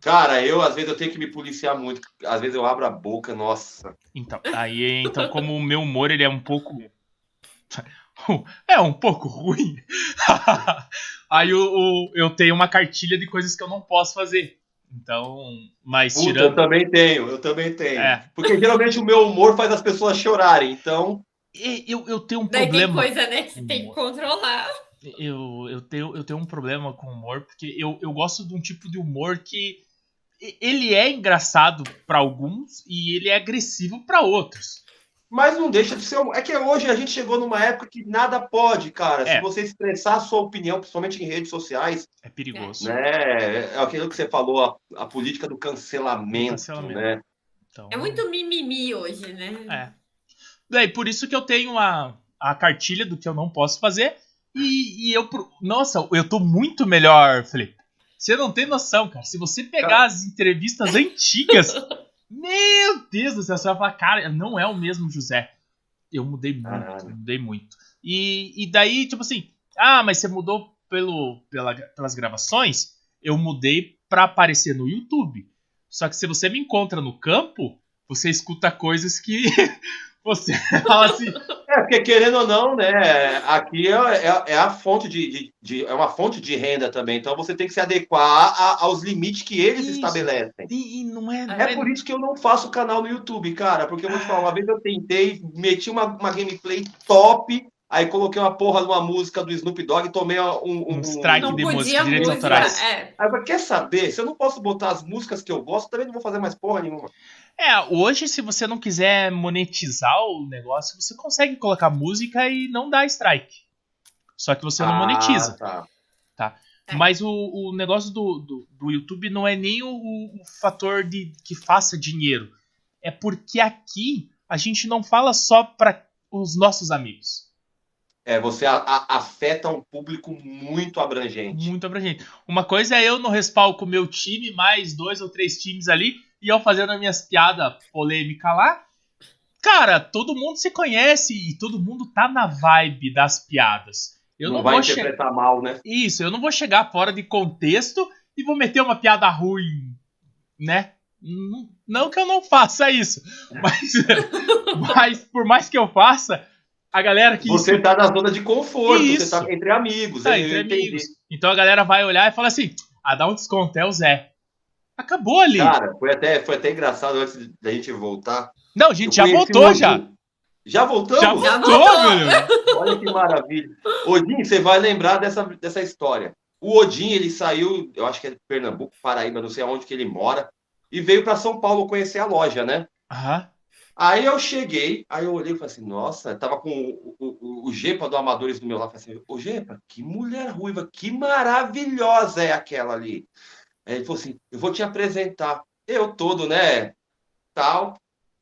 Cara, eu às vezes eu tenho que me policiar muito. Às vezes eu abro a boca, nossa. Então, aí, então, como o meu humor ele é um pouco. É um pouco ruim. aí o, o- eu tenho uma cartilha de coisas que eu não posso fazer. Então, mas Puta, eu tirando. também tenho, eu também tenho. É. Porque geralmente o meu humor faz as pessoas chorarem, então. Eu, eu tenho um Daí tem problema. coisa, né, que você tem que controlar. Eu, eu, tenho, eu tenho um problema com humor, porque eu, eu gosto de um tipo de humor que. Ele é engraçado pra alguns e ele é agressivo pra outros. Mas não deixa de ser. um- É que hoje a gente chegou numa época que nada pode, cara. É. Se você expressar a sua opinião, principalmente em redes sociais, É perigoso. né? É aquilo que você falou, a, a política do cancelamento, Cancelamento. né? Então, É muito mimimi hoje, né? É. Daí, por isso que eu tenho a, a cartilha do que eu não posso fazer. E, e eu. Nossa, eu tô muito melhor, Felipe. Você não tem noção, cara. Se você pegar as entrevistas antigas. Meu Deus do céu, você vai falar, cara, não é o mesmo José. Eu mudei muito, Caralho. mudei muito. E, e daí, tipo assim, ah, mas você mudou pelo, pela- pelas gravações? Eu mudei pra aparecer no YouTube. Só que se você me encontra no campo, você escuta coisas que você fala assim, É, porque querendo ou não, né? Aqui é, é- é a fonte de, de- de- É uma fonte de renda também. Então você tem que se adequar a- aos limites que eles Isso. estabelecem. e, e não é, não É é, por isso que eu não faço canal no YouTube, cara. Porque eu vou te falar, uma vez eu tentei, meti uma, uma gameplay top, aí coloquei uma porra numa música do Snoop Dogg e tomei um. um, Um strike Não de podia música, direitos autorais. É. Aí eu falei, quer saber? Se eu não posso botar as músicas que eu gosto, também não vou fazer mais porra nenhuma. É, hoje, se você não quiser monetizar o negócio, você consegue colocar música e não dar strike. Só que você não Ah, monetiza. Tá. É. Mas o, o negócio do, do, do YouTube não é nem o, o fator de que faça dinheiro. É porque aqui a gente não fala só para os nossos amigos. É, você a- a- afeta um público muito abrangente. Muito abrangente. Uma coisa é eu no respaldo com o meu time, mais dois ou três times ali, e eu fazendo as minhas piadas polêmicas lá. Cara, todo mundo se conhece e todo mundo tá na vibe das piadas. Eu não, não, vai interpretar mal, né? Isso, eu não vou chegar fora de contexto e vou meter uma piada ruim, né? Não- que eu não faça isso, mas, mas por mais que eu faça, a galera que Você tá na zona de conforto, Isso. você tá entre amigos. Tá, eu entre amigos. Então a galera vai olhar e fala assim: ah, dá um desconto, é o Zé. Acabou ali. Cara, foi até, foi até engraçado antes da gente voltar. não, a gente já voltou já. Já voltamos? Já Já voltou, voltou. meu. Olha que maravilha. Odin, você vai lembrar dessa, dessa história. O Odin, ele saiu, eu acho que é de Pernambuco, Paraíba, não sei aonde que ele mora, e veio para São Paulo conhecer a loja, né? Aham. Aí eu cheguei, aí eu olhei e falei assim, nossa, tava com o, o, o, o Gepa do Amadores do meu lado, falei assim, ô Gepa, que mulher ruiva, que maravilhosa é aquela ali. Aí ele falou assim, eu vou te apresentar. Eu todo, né, tal.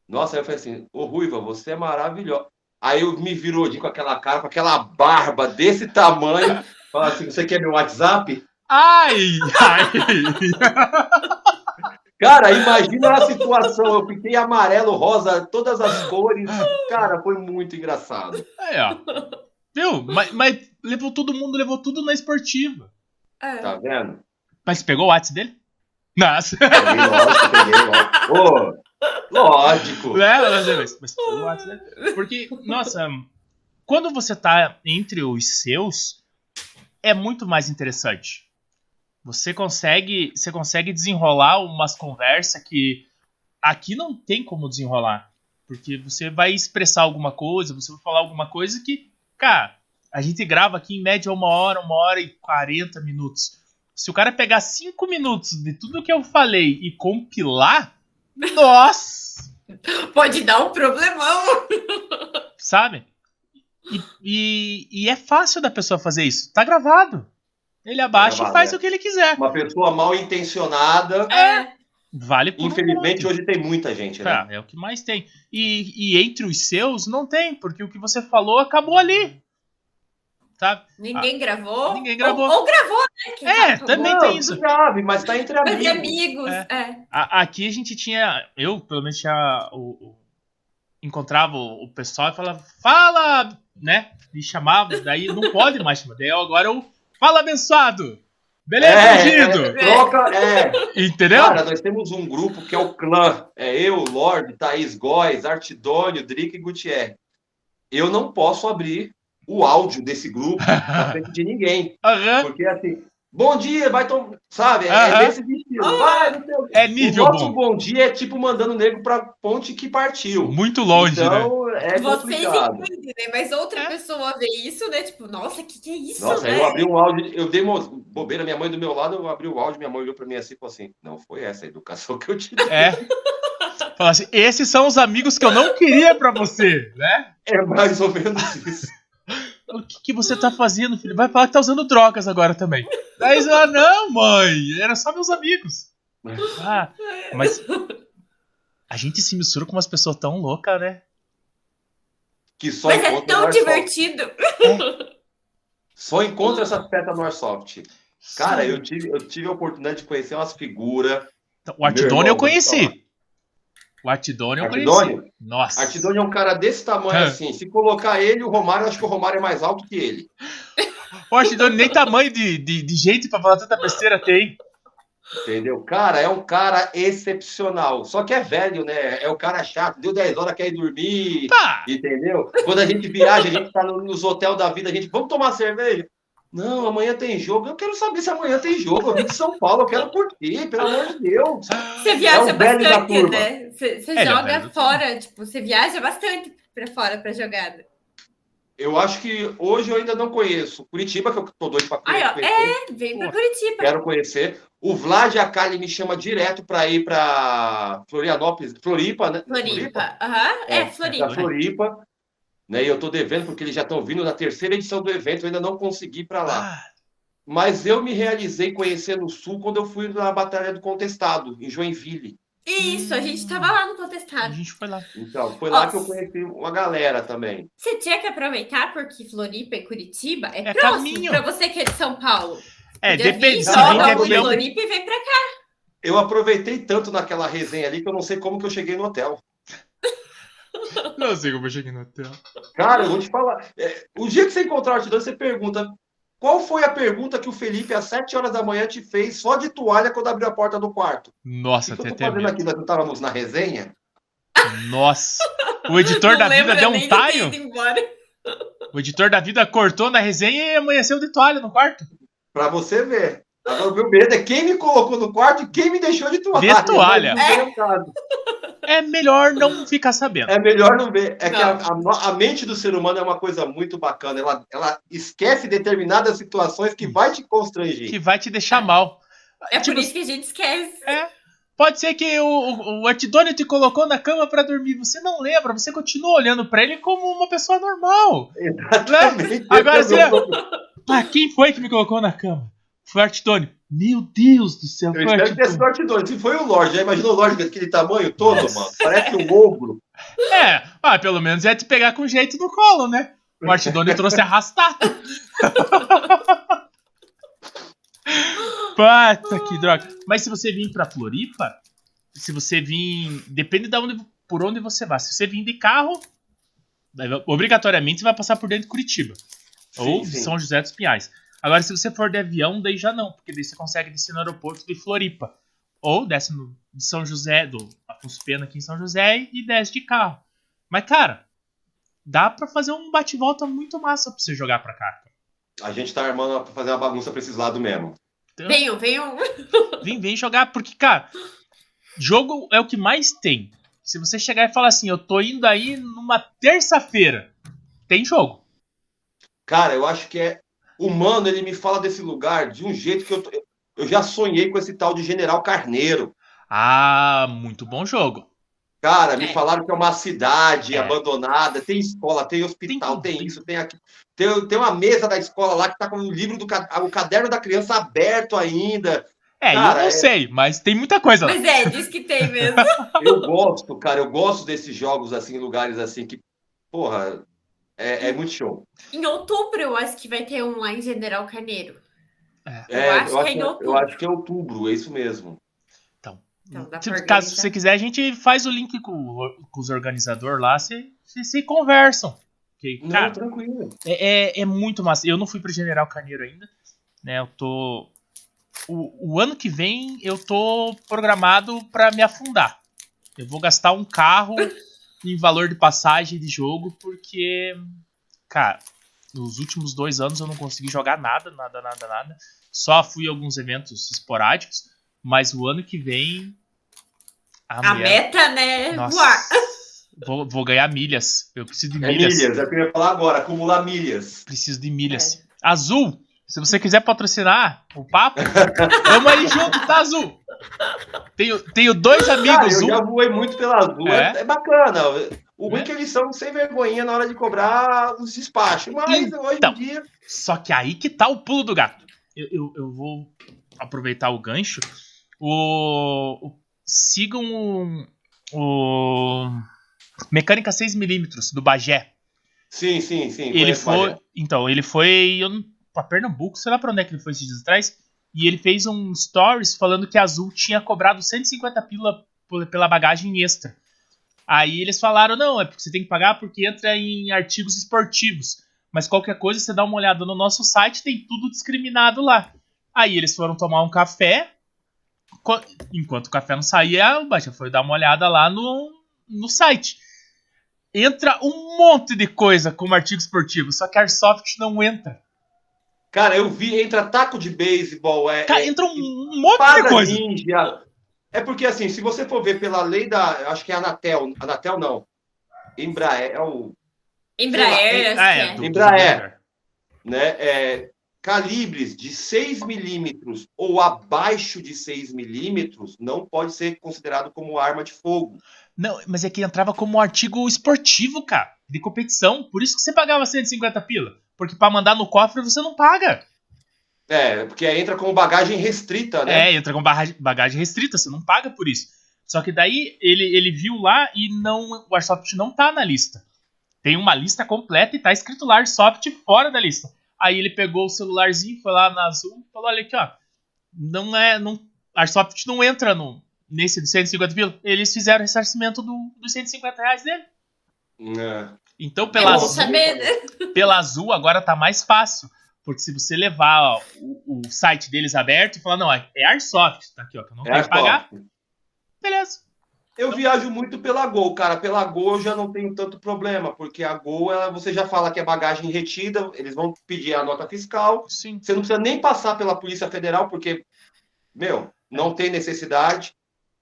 Nossa, aí eu falei assim, ô Ruiva, você é maravilhosa. Aí eu me virou de com aquela cara, com aquela barba desse tamanho, fala assim, você quer meu WhatsApp? Ai, ai. Cara, imagina a situação, eu fiquei amarelo, rosa, todas as cores. Cara, foi muito engraçado. Aí, ó. Viu? Mas, mas levou todo mundo, levou tudo na esportiva. É. Tá vendo? Mas você pegou o WhatsApp dele? Nossa. Peguei lógico, peguei lógico. Ô, lógico. É, mas, mas, mas pegou o WhatsApp dele. Porque, nossa, quando você tá entre os seus, é muito mais interessante. Você consegue, você consegue desenrolar umas conversas que aqui não tem como desenrolar. Porque você vai expressar alguma coisa, você vai falar alguma coisa que, cara, a gente grava aqui em média uma hora, uma hora e quarenta minutos. Se o cara pegar cinco minutos de tudo que eu falei e compilar, nossa! Pode dar um problemão. Sabe? E, e, e é fácil da pessoa fazer isso. Tá gravado. Ele abaixa gravado, e faz é. o que ele quiser. Uma pessoa mal intencionada. É. Vale por um Infelizmente, monte. hoje tem muita gente, né? Ah, é o que mais tem. E, e entre os seus, não tem, porque o que você falou acabou ali. Sabe? Ninguém gravou. Ah, ninguém gravou. Ou, ou gravou, né? Quem É, sabe também gravou. tem isso. grave, mas tá entre amigos. de amigos. É. É. A- aqui a gente tinha. Eu, pelo menos, tinha. O, o- encontrava o, o pessoal e falava, fala, né? Me chamava, daí não pode mais chamar. Daí eu, agora eu. Fala, abençoado! Beleza, É, é, troca, é. Entendeu? Cara, nós temos um grupo que é o clã. É eu, Lorde, Thaís Góes, Artidônio, Drica e Gutierrez. Eu não posso abrir o áudio desse grupo na frente de ninguém. Aham. Porque assim, bom dia, vai tomar. Sabe? É, Aham. é desse estilo. Vai, não sei o quê. É O nível nosso bom. bom dia é tipo mandando o nego pra ponte que partiu. Muito longe, né? então, é Vocês entendem, né? Mas outra É. pessoa vê isso, né? Tipo, nossa, o que, que é isso, Nossa, né? eu abri um áudio, eu dei uma bobeira, minha mãe do meu lado, eu abri o áudio, minha mãe olhou pra mim assim e falou assim: não foi essa a educação que eu te dei. É. Fala assim, esses são os amigos que eu não queria pra você, né? É mais ou menos isso. O que, que você tá fazendo, filho? Vai falar que tá usando drogas agora também. Daí você fala, não, mãe, era só meus amigos. Ah, mas a gente se mistura com umas pessoas tão loucas, né? Que só Mas é encontra no tão divertido. Só encontra essas peças no Airsoft. Cara, eu tive, eu tive a oportunidade de conhecer umas figuras. Então, O Artidônio Meu eu conheci. O Artidônio eu conheci. Artidônio? Nossa. Artidônio é um cara desse tamanho É. assim. Se colocar ele, o Romário, eu acho que o Romário é mais alto que ele. O Artidônio nem tamanho de, de, de gente pra falar tanta besteira tem. Entendeu? Cara, é um cara excepcional. Só que é velho, né? É o cara chato. Deu 10 horas, quer ir dormir. Pá! Entendeu? Quando a gente viaja, a gente tá no- nos hotéis da vida, a gente, vamos tomar cerveja? Não, amanhã tem jogo. Eu quero saber se amanhã tem jogo. Eu vim de São Paulo, eu quero curtir, pelo amor de Deus. Você viaja É bastante, né? Você, você É, é joga da fora, tipo, você viaja bastante pra fora pra jogada. Eu acho que hoje eu ainda não conheço. Curitiba, que eu tô doido pra Aí, ó, conhecer. é, vem pra Pô. Curitiba. Quero conhecer. O Vlad e a Kali me chama direto para ir para Florianópolis, Floripa, né? Floripa. Aham, é, Pra Floripa. Floripa. Né? E eu tô devendo porque eles já estão vindo na terceira edição do evento, eu ainda não consegui ir para lá. Ah, Mas eu me realizei conhecendo o Sul quando eu fui na Batalha do Contestado, em Joinville. Isso, a gente tava lá no A contestado. gente foi lá. Então, foi lá que eu conheci uma galera também. Você tinha que aproveitar porque Floripa e Curitiba é, É próximo pra você que é de São Paulo. É, depende. joga. Floripa e vem pra cá. Eu aproveitei tanto naquela resenha ali que eu não sei como que eu cheguei no hotel. Não sei como eu cheguei no hotel. Cara, eu vou te falar. é, o dia que você encontrar o Artidão, você pergunta qual foi a pergunta que o Felipe às 7 horas da manhã te fez só de toalha quando abriu a porta do quarto? Nossa, que, que eu até medo. aqui? Nós não estávamos na resenha? Nossa. O editor Não da vida deu um taio. O editor da vida cortou na resenha e amanheceu de toalha no quarto. Pra você ver. Agora, o meu medo é quem me colocou no quarto e quem me deixou de toalha. De toalha. Não veio o caso. É melhor não ficar sabendo. É melhor não ver. É que a, Não. a- a mente do ser humano é uma coisa muito bacana. Ela, ela esquece determinadas situações que vai te constranger. Que vai te deixar mal. É Tipo, por isso que a gente esquece. É. Pode ser que o, o, o Artidônio te colocou na cama pra dormir. Você não lembra, você continua olhando pra ele como uma pessoa normal. Exatamente. Agora Eu você- não- Ah, quem foi que me colocou na cama? Foi o Artidônio. Meu Deus do céu, Eu foi o espero que tenha sido Artidônio. Se foi o Lorde, já imaginou o Lorde daquele tamanho todo, mano? Parece um ogro. É, ah, pelo menos é te pegar com jeito no colo, né? O Artidônio trouxe arrastado. Puta que droga. Mas se você vir pra Floripa, se você vir. Depende de onde, por onde você vai. Se você vir de carro, obrigatoriamente você vai passar por dentro de Curitiba. ou Sim, sim. São José dos Pinhais. Agora, se você for de avião, daí já não, porque daí você consegue descer no aeroporto de Floripa. Ou desce no, de São José, do Afonso Pena aqui em São José, e desce de carro. Mas, cara, dá pra fazer um bate-volta muito massa pra você jogar pra cá. A gente tá armando pra fazer uma bagunça pra esses lados mesmo. Então, Venham, venham. vem, vem jogar, porque, cara, jogo é o que mais tem. Se você chegar e falar assim, eu tô indo aí numa terça-feira, tem jogo. Cara, eu acho que é. O mano, ele me fala desse lugar de um jeito que eu. Eu já sonhei com esse tal de General Carneiro. Ah, muito bom jogo. Cara, me É. falaram que é uma cidade É. abandonada, tem escola, tem hospital, tem, tem isso, tem aquilo. Tem, tem uma mesa da escola lá que tá com o livro do ca- o caderno da criança aberto ainda. É, Cara, eu não é- sei, mas tem muita coisa lá. Mas é, diz que tem mesmo. Eu gosto, cara, eu gosto desses jogos assim, lugares assim que, porra, é, é muito show. Em outubro, eu acho que vai ter um lá em General Carneiro. É, acho que é em eu outubro. acho que é outubro, é isso mesmo. Então, dá Se- caso você quiser, a gente faz o link com, com os organizadores lá, vocês se, se conversam. Porque, Não, cara, tranquilo. é, é, é muito massa. Eu não fui pro General Carneiro ainda, né? Eu tô. O, o ano que vem eu tô programado pra me afundar. Eu vou gastar um carro em valor de passagem de jogo, porque, cara, nos últimos dois anos eu não consegui jogar nada, nada, nada, nada. Só fui a alguns eventos esporádicos, mas o ano que vem. A mulher- meta, né? Nossa, Voar. Vou, vou ganhar milhas. Eu preciso de É milhas. milhas, é o que eu ia falar agora, acumular milhas. Preciso de milhas. Azul, se você quiser patrocinar o papo, vamos aí junto, tá, Azul? Tenho, tenho dois Cara, amigos, eu um. já voei muito pela Azul, é, É? é bacana. O ruim É? é que eles são sem vergonha na hora de cobrar os despachos, mas hoje Então. em dia. Só que aí que tá o pulo do gato. Eu, eu, eu vou aproveitar o gancho. O, o- sigam o, o Mecânica 6mm do Bagé. Sim, sim, sim. Ele foi. Bagé. Então, ele foi eu, não- pra Pernambuco, sei lá pra onde é que ele foi esses dias atrás. E ele fez um stories falando que a Azul tinha cobrado 150 pila pela bagagem extra. Aí eles falaram: não, é porque você tem que pagar porque entra em artigos esportivos. Mas qualquer coisa, você dá uma olhada no nosso site, tem tudo discriminado lá. Aí eles foram tomar um café. Enquanto o café não saía, o Baixa foi dar uma olhada lá no, no site. Entra um monte de coisa como artigo esportivo, só que Airsoft não entra. Cara, eu vi, entra taco de beisebol, é, Cara, é entra um, monte de coisa. ninja. É porque, assim, se você for ver pela lei da. Acho que é Anatel. Anatel não. Embraer, é o. Embraer, Ah, acho é, é. Embraer. Né, é, calibres de 6 milímetros ou abaixo de 6 milímetros não pode ser considerado como arma de fogo. Não, mas é que entrava como artigo esportivo, cara, de competição. Por isso que você pagava 150 pila. Porque pra mandar no cofre você não paga. É, porque entra como bagagem restrita, né? É, entra com bagagem restrita, você não paga por isso. Só que daí ele, ele viu lá e não o Airsoft não tá na lista. Tem uma lista completa e tá escrito lá Airsoft fora da lista. Aí ele pegou o celularzinho, foi lá na Azul e falou: olha aqui, ó. Não é. Não, Airsoft não entra no, nesse de 150 mil. Eles fizeram o ressarcimento do, dos 150 reais dele. É. Então, É pela Azul, saber, né? pela Azul agora tá mais fácil. Porque se você levar ó, o, o site deles aberto e falar, não, é Airsoft, tá aqui, ó, que eu não É quero as pagar, beleza. Eu viajo muito pela Gol, cara. Pela Gol eu já não tenho tanto problema, porque a Gol, ela, você já fala que é bagagem retida, eles vão pedir a nota fiscal. Sim. Você não precisa nem passar pela Polícia Federal, porque, meu, não tem necessidade.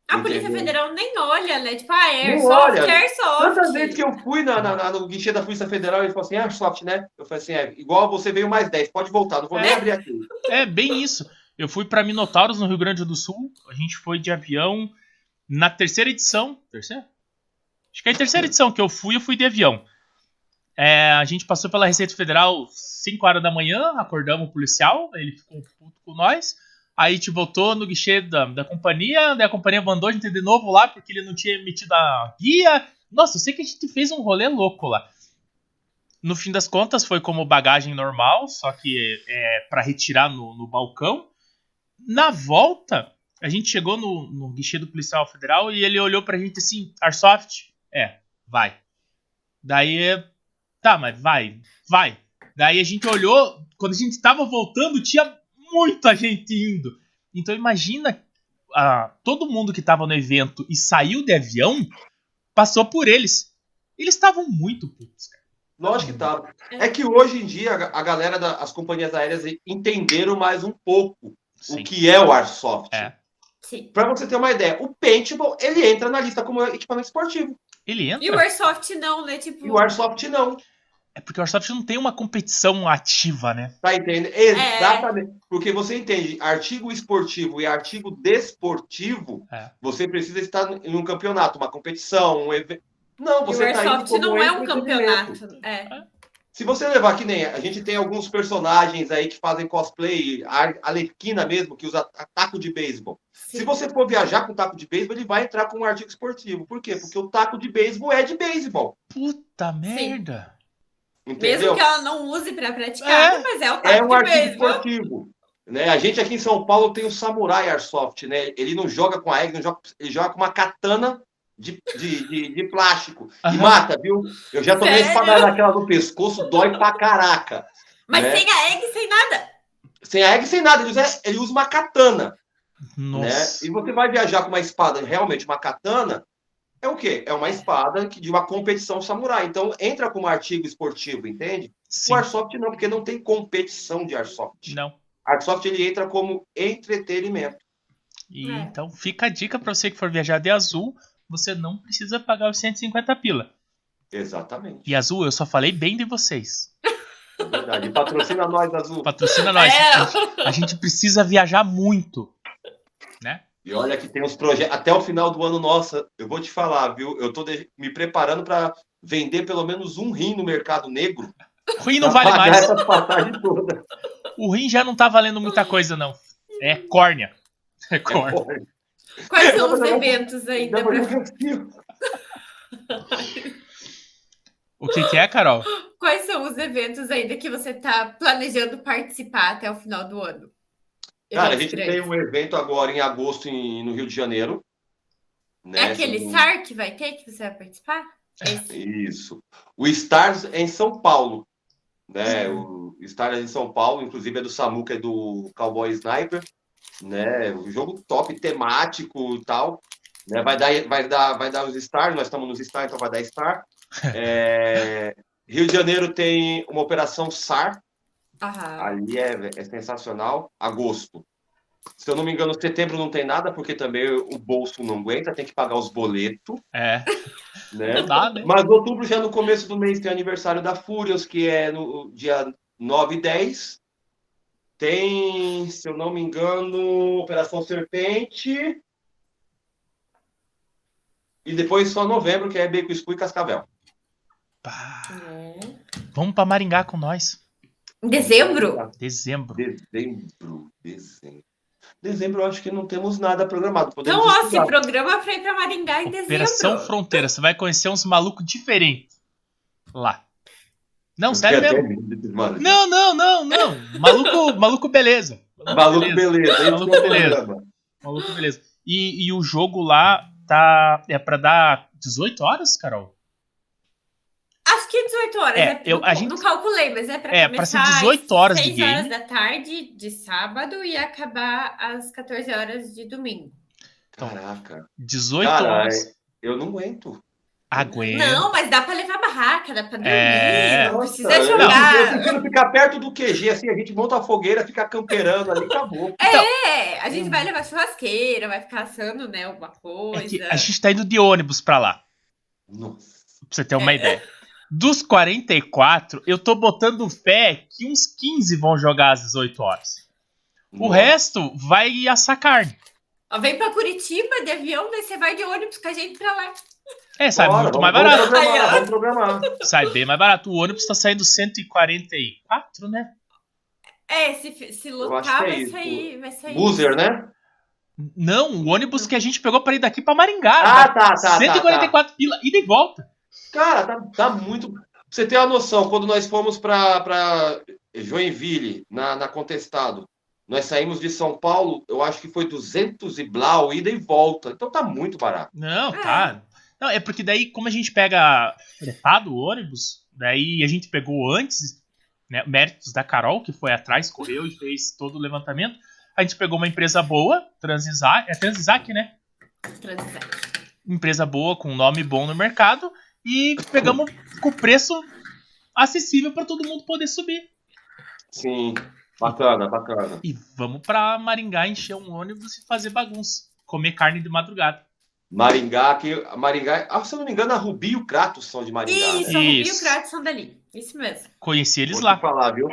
A Polícia? Federal nem olha, né? Tipo, ah, é Não Airsoft, olha. é Airsoft. Tantas vezes que eu fui na, na- na- no guichê da Polícia Federal, eles falaram assim, ah, soft, né? Eu falei assim, é, igual você veio mais 10, pode voltar, não vou nem É. abrir aqui. É bem isso. Eu fui pra Minotauros, no Rio Grande do Sul. A gente foi de avião na terceira edição. Terceira? Acho que é a terceira edição que eu fui, eu fui de avião. É, a gente passou pela Receita Federal 5 horas da manhã, acordamos o policial, ele ficou puto com nós. Aí gente voltou no guichê da, da companhia, daí a companhia mandou a gente de novo lá porque ele não tinha emitido a guia. Nossa, eu sei que a gente fez um rolê louco lá. No fim das contas, foi como bagagem normal, só que é para retirar no, no balcão. Na volta, a gente chegou no, no guichê do policial federal e ele olhou pra gente assim: Airsoft? É, vai. Daí, tá, mas vai, vai. Daí a gente olhou, quando a gente tava voltando, tinha muita gente indo. Então imagina ah, todo mundo que tava no evento e saiu de avião, passou por eles. Eles estavam muito putos, cara. Lógico que tá. É que hoje em dia a galera das companhias aéreas entenderam mais um pouco Sim. o que é o Airsoft. É. Sim. Para você ter uma ideia, o paintball, ele entra na lista como equipamento esportivo. Ele entra. E o Airsoft não, né? Tipo, E o Airsoft não. É porque o Airsoft não tem uma competição ativa, né? Tá entendendo? Exatamente. Porque você entende, artigo esportivo e artigo desportivo, É. você precisa estar em um campeonato, uma competição, um evento. Não, e o você tá indo Airsoft como não é um campeonato. É. Se você levar que nem a gente tem alguns personagens aí que fazem cosplay, a Alequina mesmo, que usa taco de beisebol. Se Sim. você for viajar com taco de beisebol, ele vai entrar com um artigo esportivo. Por quê? Porque o taco de beisebol é de beisebol. Puta merda. Entendeu? Mesmo que ela não use pra praticar, É. mas é o É um artigo beisebol. esportivo. Né? A gente aqui em São Paulo tem o Samurai Airsoft, né? Ele não joga com a egg, não joga, ele joga com uma katana de, de, de, de plástico. E mata, viu? Eu já tomei espada naquela no pescoço, dói pra caraca. Mas né? sem a egg, sem nada. Sem a egg, sem nada. Ele usa, ele usa uma katana. Né? Nossa. E você vai viajar com uma espada, realmente uma katana, é o quê? É uma espada que- de uma competição samurai. Então entra como artigo esportivo, entende? Sim. O Airsoft não, porque não tem competição de Airsoft. Não. Airsoft ele entra como entretenimento. E, É. Então fica a dica pra você que for viajar de azul, você não precisa pagar os 150 pila. Exatamente. E azul, eu só falei bem de vocês. É verdade. Patrocina nós, Azul. Patrocina nós. É. A gente precisa viajar muito. Né? E olha que tem uns projetos. Até o final do ano, nossa, eu vou te falar, viu? Eu tô de- me preparando para vender pelo menos um rim no mercado negro. O rim não vale pagar mais. O rim já não tá valendo muita coisa, não. É córnea. É córnea. Porra, Quais são os eventos ainda? pra-. O que, que é, Carol? Quais são os eventos ainda que você tá planejando participar até o final do ano? Cara, a gente tem um evento agora em agosto em- no Rio de Janeiro. né? É aquele São- SAR que vai ter, que você vai participar? Esse. Isso. O Stars é em São Paulo. Né? O Stars é em São Paulo, inclusive é do Samu, que é do Cowboy Sniper. Né? O jogo top, temático e tal. Né? Vai, dar, vai, dar, vai dar os Stars, nós estamos nos Stars, então vai dar Star. É, Rio de Janeiro tem uma operação SAR, Aham. ali é, é sensacional. Agosto. Se eu não me engano, setembro não tem nada, porque também o bolso não aguenta, tem que pagar os boletos, É. né? Não dá, né? Mas outubro, já no começo do mês, tem aniversário da Furious, que é no dia 9 e 10. Tem, se eu não me engano, Operação Serpente. E depois só novembro, que é Beco Escuro e Cascavel. Pá. É. Vamos pra Maringá com nós. Em dezembro? Dezembro. Dezembro, dezembro. Dezembro eu acho que não temos nada programado. Podemos Então, ó, se programa pra ir pra Maringá em Operação dezembro. Fronteira. Você vai conhecer uns malucos diferentes lá. Não, Eu sério mesmo. até. Não, não, não, não. Maluco, maluco beleza. Maluco, beleza. Maluco, é beleza. programa. Maluco beleza. E, e o jogo lá tá. É pra dar 18 horas, Carol? Acho que 18 horas. É, É, eu- não, a gente- não calculei, mas é pra É, pra ser começar 18 horas de 6 horas game. da tarde de sábado e acabar às 14 horas de domingo. Caraca. 18 Cara, horas. Eu não aguento. Aguenta. Não, mas dá pra levar barraca, dá pra dormir, É. não Nossa, precisa eu- jogar. Eu prefiro ficar perto do QG, assim, a gente monta a fogueira, fica camperando ali, acabou. É, a gente vai levar churrasqueira, vai ficar assando, né, alguma coisa. É que a gente tá indo de ônibus pra lá. Nossa. Pra você ter uma ideia. Dos 44, eu tô botando fé que uns 15 vão jogar às 18 horas. O Nossa. resto vai assar carne. Vem pra Curitiba de avião, daí você vai de ônibus com a gente pra lá. É, sai Bora, muito mais barato. Vamos programar, vamos programar. Sai bem mais barato. O ônibus tá saindo 144, né? É, se, se lutar, é vai sair, vai sair. Boozer, né? Não, o ônibus que a gente pegou pra ir daqui pra Maringá. Ah, tá? tá, tá, tá, 144 pila, ida e volta. Cara, tá, tá muito. Pra você ter a noção, quando nós fomos pra, pra Joinville, na, na Contestado, nós saímos de São Paulo, eu acho que foi 200 e blau, ida e volta. Então tá muito barato. Não, tá. Não, é porque daí, como a gente pega fretado o ônibus, daí a gente pegou antes, né, méritos da Carol, que foi atrás, correu e fez todo o levantamento. A gente pegou uma empresa boa, Transisar, é Transisac, né? Transar. Empresa boa, com um nome bom no mercado, e pegamos com preço acessível para todo mundo poder subir. Sim, bacana, bacana. E vamos pra Maringá encher um ônibus e fazer bagunça. Comer carne de madrugada. Maringá, que Maringá, ah, se eu não me engano, a Rubi e o Kratos são de Maringá. Isso, né? Rubi e o Kratos são dali. Isso mesmo. Conheci eles Vou lá. falar, viu?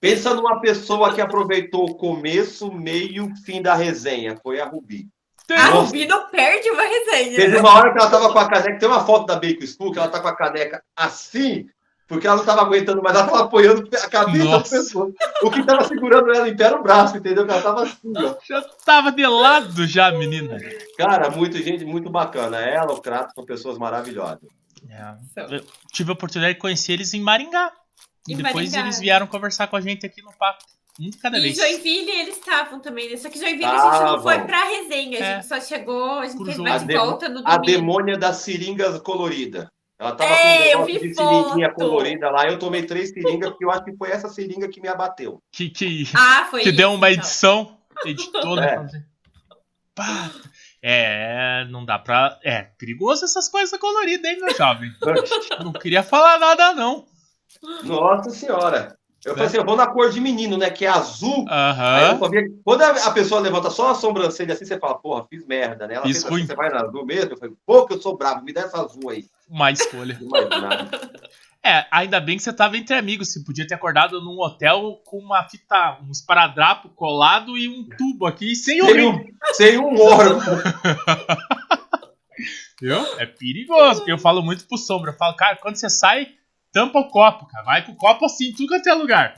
Pensa numa pessoa que aproveitou o começo, meio, fim da resenha. Foi a Rubi. A. Rubi não perde uma resenha. Teve uma hora que ela tava com a caneca. Tem uma foto da Bacon School que ela tá com a caneca assim, porque ela não tava aguentando mais. Ela tava apoiando a cabeça da pessoa. O que tava segurando ela em pé era o braço, entendeu? Que ela tava assim, ó. Já tava de lado já, menina. Cara, muita gente muito bacana. Ela, o Kratos, são pessoas maravilhosas. É. Tive a oportunidade de conhecer eles em Maringá. E depois Maringá. eles vieram conversar com a gente aqui no papo. Um de cada E vez. Joinville eles estavam também, né? Só que Joinville a gente não foi pra resenha, a É. gente só chegou, a gente fez A demo- volta no A domingo. demônia das seringas colorida. Ela tava É, com um eu de seringuinha colorida lá. Eu tomei três seringas, porque eu acho que foi essa seringa que me abateu. Que, que, Ah, foi que isso, deu uma então. edição. Editou, né? É. Pá. É, não dá pra. É, perigoso essas coisas coloridas, hein, meu jovem? Não queria falar nada, não. Nossa senhora. Eu falei assim, eu vou na cor de menino, né? Que é azul. Que- Quando a pessoa levanta só a sobrancelha assim, você fala, porra, fiz merda, né? Ela ruim. assim, você vai na azul mesmo? Eu falei, pô, que eu sou bravo, me dá essa azul aí. Uma escolha. É, ainda bem que você tava entre amigos. Você podia ter acordado num hotel com uma fita, um esparadrapo colado e um tubo aqui sem o sem, um, sem um órgão. Viu? É perigoso. Eu falo muito pro Sombra. Eu falo, cara, quando você sai, tampa o copo, cara. Vai com o copo assim, tudo quanto é lugar.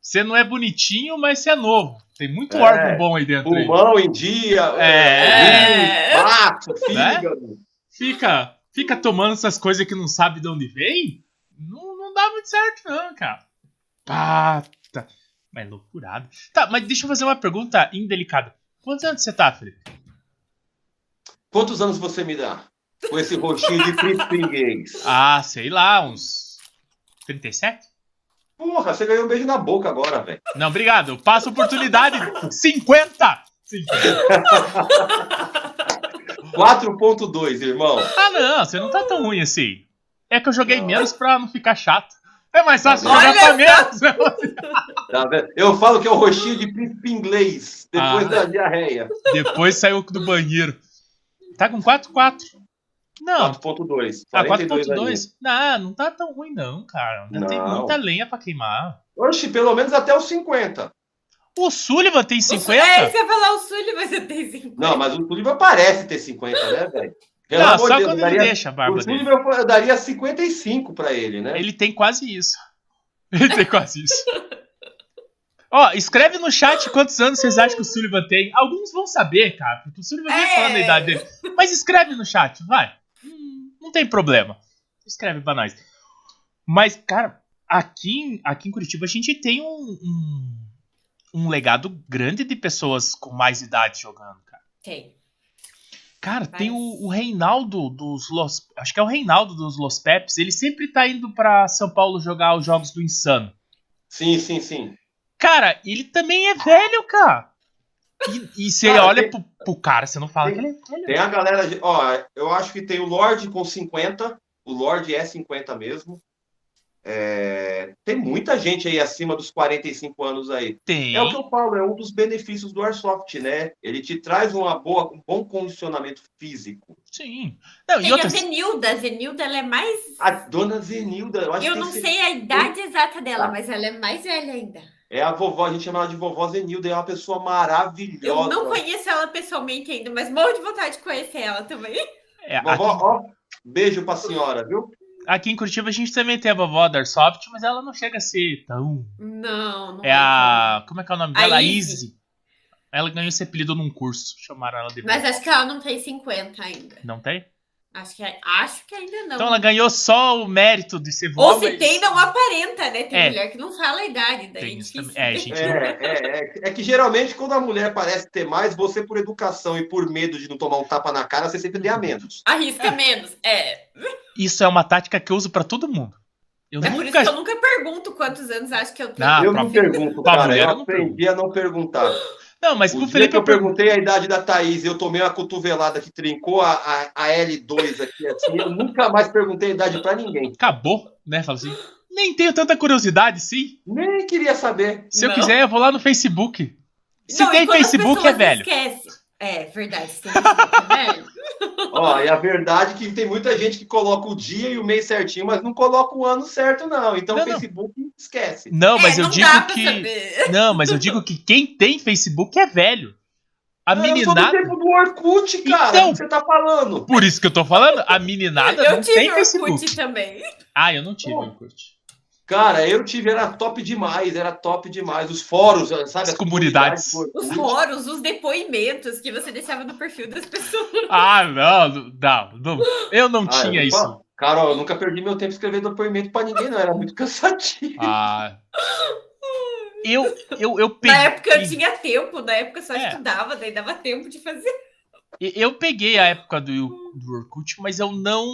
Você não é bonitinho, mas você é novo. Tem muito É. órgão bom aí dentro. aí. Pulmão em dia, É. rim, baço, Né? fígado. Fica, fica tomando essas coisas que não sabe de onde vem. Não, não dá muito certo, não, cara. Pata. Mas loucurado. Tá, mas deixa eu fazer uma pergunta indelicada. Quantos anos você tá, Felipe? Quantos anos você me dá? Com esse roxinho de príncipe Ah, sei lá, uns 37? Porra, você ganhou um beijo na boca agora, velho. Não, obrigado. Passa a oportunidade. 50! 50. 4.2, irmão. Ah, não, você não tá tão ruim assim. É que eu joguei menos pra não ficar chato. É mais fácil Olha jogar pra menos. Tá? Eu falo que é o roxinho de príncipe inglês, depois Ah. da diarreia. Depois saiu do banheiro. Tá com 4,4. Não, 4.2. tá 42 aninhos. 4,2. Não, não tá tão ruim não, cara. Ainda tem Não. muita lenha pra queimar. Oxe, pelo menos até os 50. O Sullivan tem É, 50? você ia falar o Sully, mas você tem 50. Não, mas o Sullivan parece ter 50, né, velho? Pelo Não, só de Deus, quando eu ele daria- deixa a barba O dele. Sullivan eu daria 55 pra ele, né? Ele tem quase isso. Ele tem quase isso. Ó, escreve no chat quantos anos vocês acham que o Sullivan tem. Alguns vão saber, cara, porque o Sullivan vem É. falando a idade dele. Mas escreve no chat, vai. Não tem problema. Escreve pra nós. Mas, cara, aqui, em- aqui em Curitiba a gente tem um, um, um legado grande de pessoas com mais idade jogando, cara. Tem. Cara, Mas- tem o, o Reinaldo dos Los. Acho que é o Reinaldo dos Los Peps. Ele sempre tá indo pra São Paulo jogar os jogos do Insano. Sim, sim, sim. Cara, ele também é velho, cara. E, e você Cara, olha tem- pro, pro cara, você não fala tem- que ele é. Tem a galera. de- Ó, eu acho que tem o Lorde com 50. O Lorde é 50 mesmo. É, tem muita gente aí acima dos 45 anos aí. Tem. É o que eu falo, é um dos benefícios do Airsoft, né? Ele te traz uma boa, um bom condicionamento físico. Sim. Não, e Tem outra. a Zenilda. A Zenilda, ela é mais. A dona Zenilda, eu acho Eu que não esse- sei a idade exata dela, mas ela é mais velha ainda. É a vovó, a gente chama ela de vovó Zenilda, é uma pessoa maravilhosa. Eu não conheço ela pessoalmente ainda, mas morro de vontade de conhecer ela também. é, Vovó, aqui, ó, beijo pra senhora, viu? aqui em Curitiba a gente também tem a vovó da Airsoft, mas ela não chega a ser tão. Não, não É a. Como é que é o nome dela? A Izzy. Izzy. Ela ganhou esse apelido num curso. Chamaram ela de. Mas vovó. acho que ela não tem 50 ainda. Não tem? Acho que, acho que ainda não. Então ela ganhou só o mérito de ser vó. Ou se mas- tem, não aparenta, né? Tem É. mulher que não fala a idade, daí Tem é. É, gente. É, é, é, é que geralmente quando a mulher parece ter mais, você por educação e por medo de não tomar um tapa na cara, você sempre tem a menos. Arrisca menos. É. Isso é uma tática que eu uso pra todo mundo. Eu É por isso nunca. que eu nunca pergunto quantos anos acho que eu tenho. Ah, eu pra- não pergunto, pra cara. mulher Eu eu não aprendi a não perguntar. Não, mas O pro Felipe que eu eu perguntei a idade da Thaís e eu tomei uma cotovelada que trincou a, a, a L2 aqui assim, eu nunca mais perguntei a idade pra ninguém. Acabou, né? Fala assim. Nem tenho tanta curiosidade, sim. Nem queria saber. Se eu Não. quiser, eu vou lá no Facebook. Se Não, tem Facebook, é velho. Esquece. É verdade, se tem Facebook, é velho. Ó, e a verdade é que tem muita gente que coloca o dia e o mês certinho, mas não coloca o ano certo, não. Então Não, o não. Facebook esquece. Não, mas é, eu não digo dá pra que. saber. Não, mas eu digo que quem tem Facebook é velho. A Eu sou do meninada. tempo do Orkut, cara. Então. O que você tá falando? Por isso que eu tô falando, a meninada Eu não tive tem Orkut Facebook. também. Ah, eu não tive Pô. Orkut. Cara, eu tive, era top demais, era top demais. Os fóruns, sabe? As comunidades. Orkut. Os fóruns, os depoimentos que você deixava no perfil das pessoas. Ah, não, não, não. Eu não Ah, tinha eu- isso. Cara, ó, eu nunca perdi meu tempo escrevendo depoimento pra ninguém, não. Era muito cansativo. Ah. Eu, eu, eu Na peguei. época eu tinha tempo, na época eu só É. estudava, daí dava tempo de fazer. Eu peguei a época do, do Orkut, mas eu não.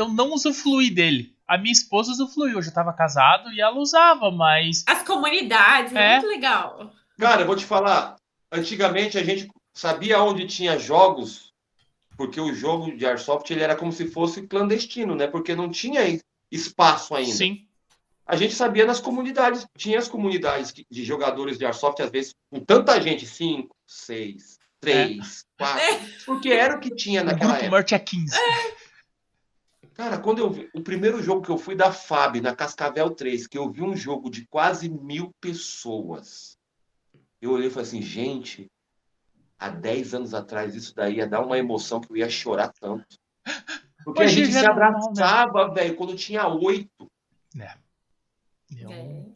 Eu não usufruí dele. A minha esposa usufruiu, eu já tava casado e ela usava, mas. As comunidades, é, É. muito legal. Cara, eu vou te falar. Antigamente a gente sabia onde tinha jogos, porque o jogo de Airsoft ele era como se fosse clandestino, né? Porque não tinha espaço ainda. Sim. A gente sabia nas comunidades. Tinha as comunidades de jogadores de Airsoft, às vezes, com tanta gente, cinco, seis, três, quatro. Porque era o que tinha O naquela grupo época. maior tinha 15. Cara, quando eu vi o primeiro jogo que eu fui da FAB, na Cascavel 3, que eu vi um jogo de quase mil pessoas, eu olhei e falei assim, gente, há 10 anos atrás isso daí ia dar uma emoção que eu ia chorar tanto. Porque Hoje a gente já se é né? abraçava, velho, quando tinha oito. Eu, É.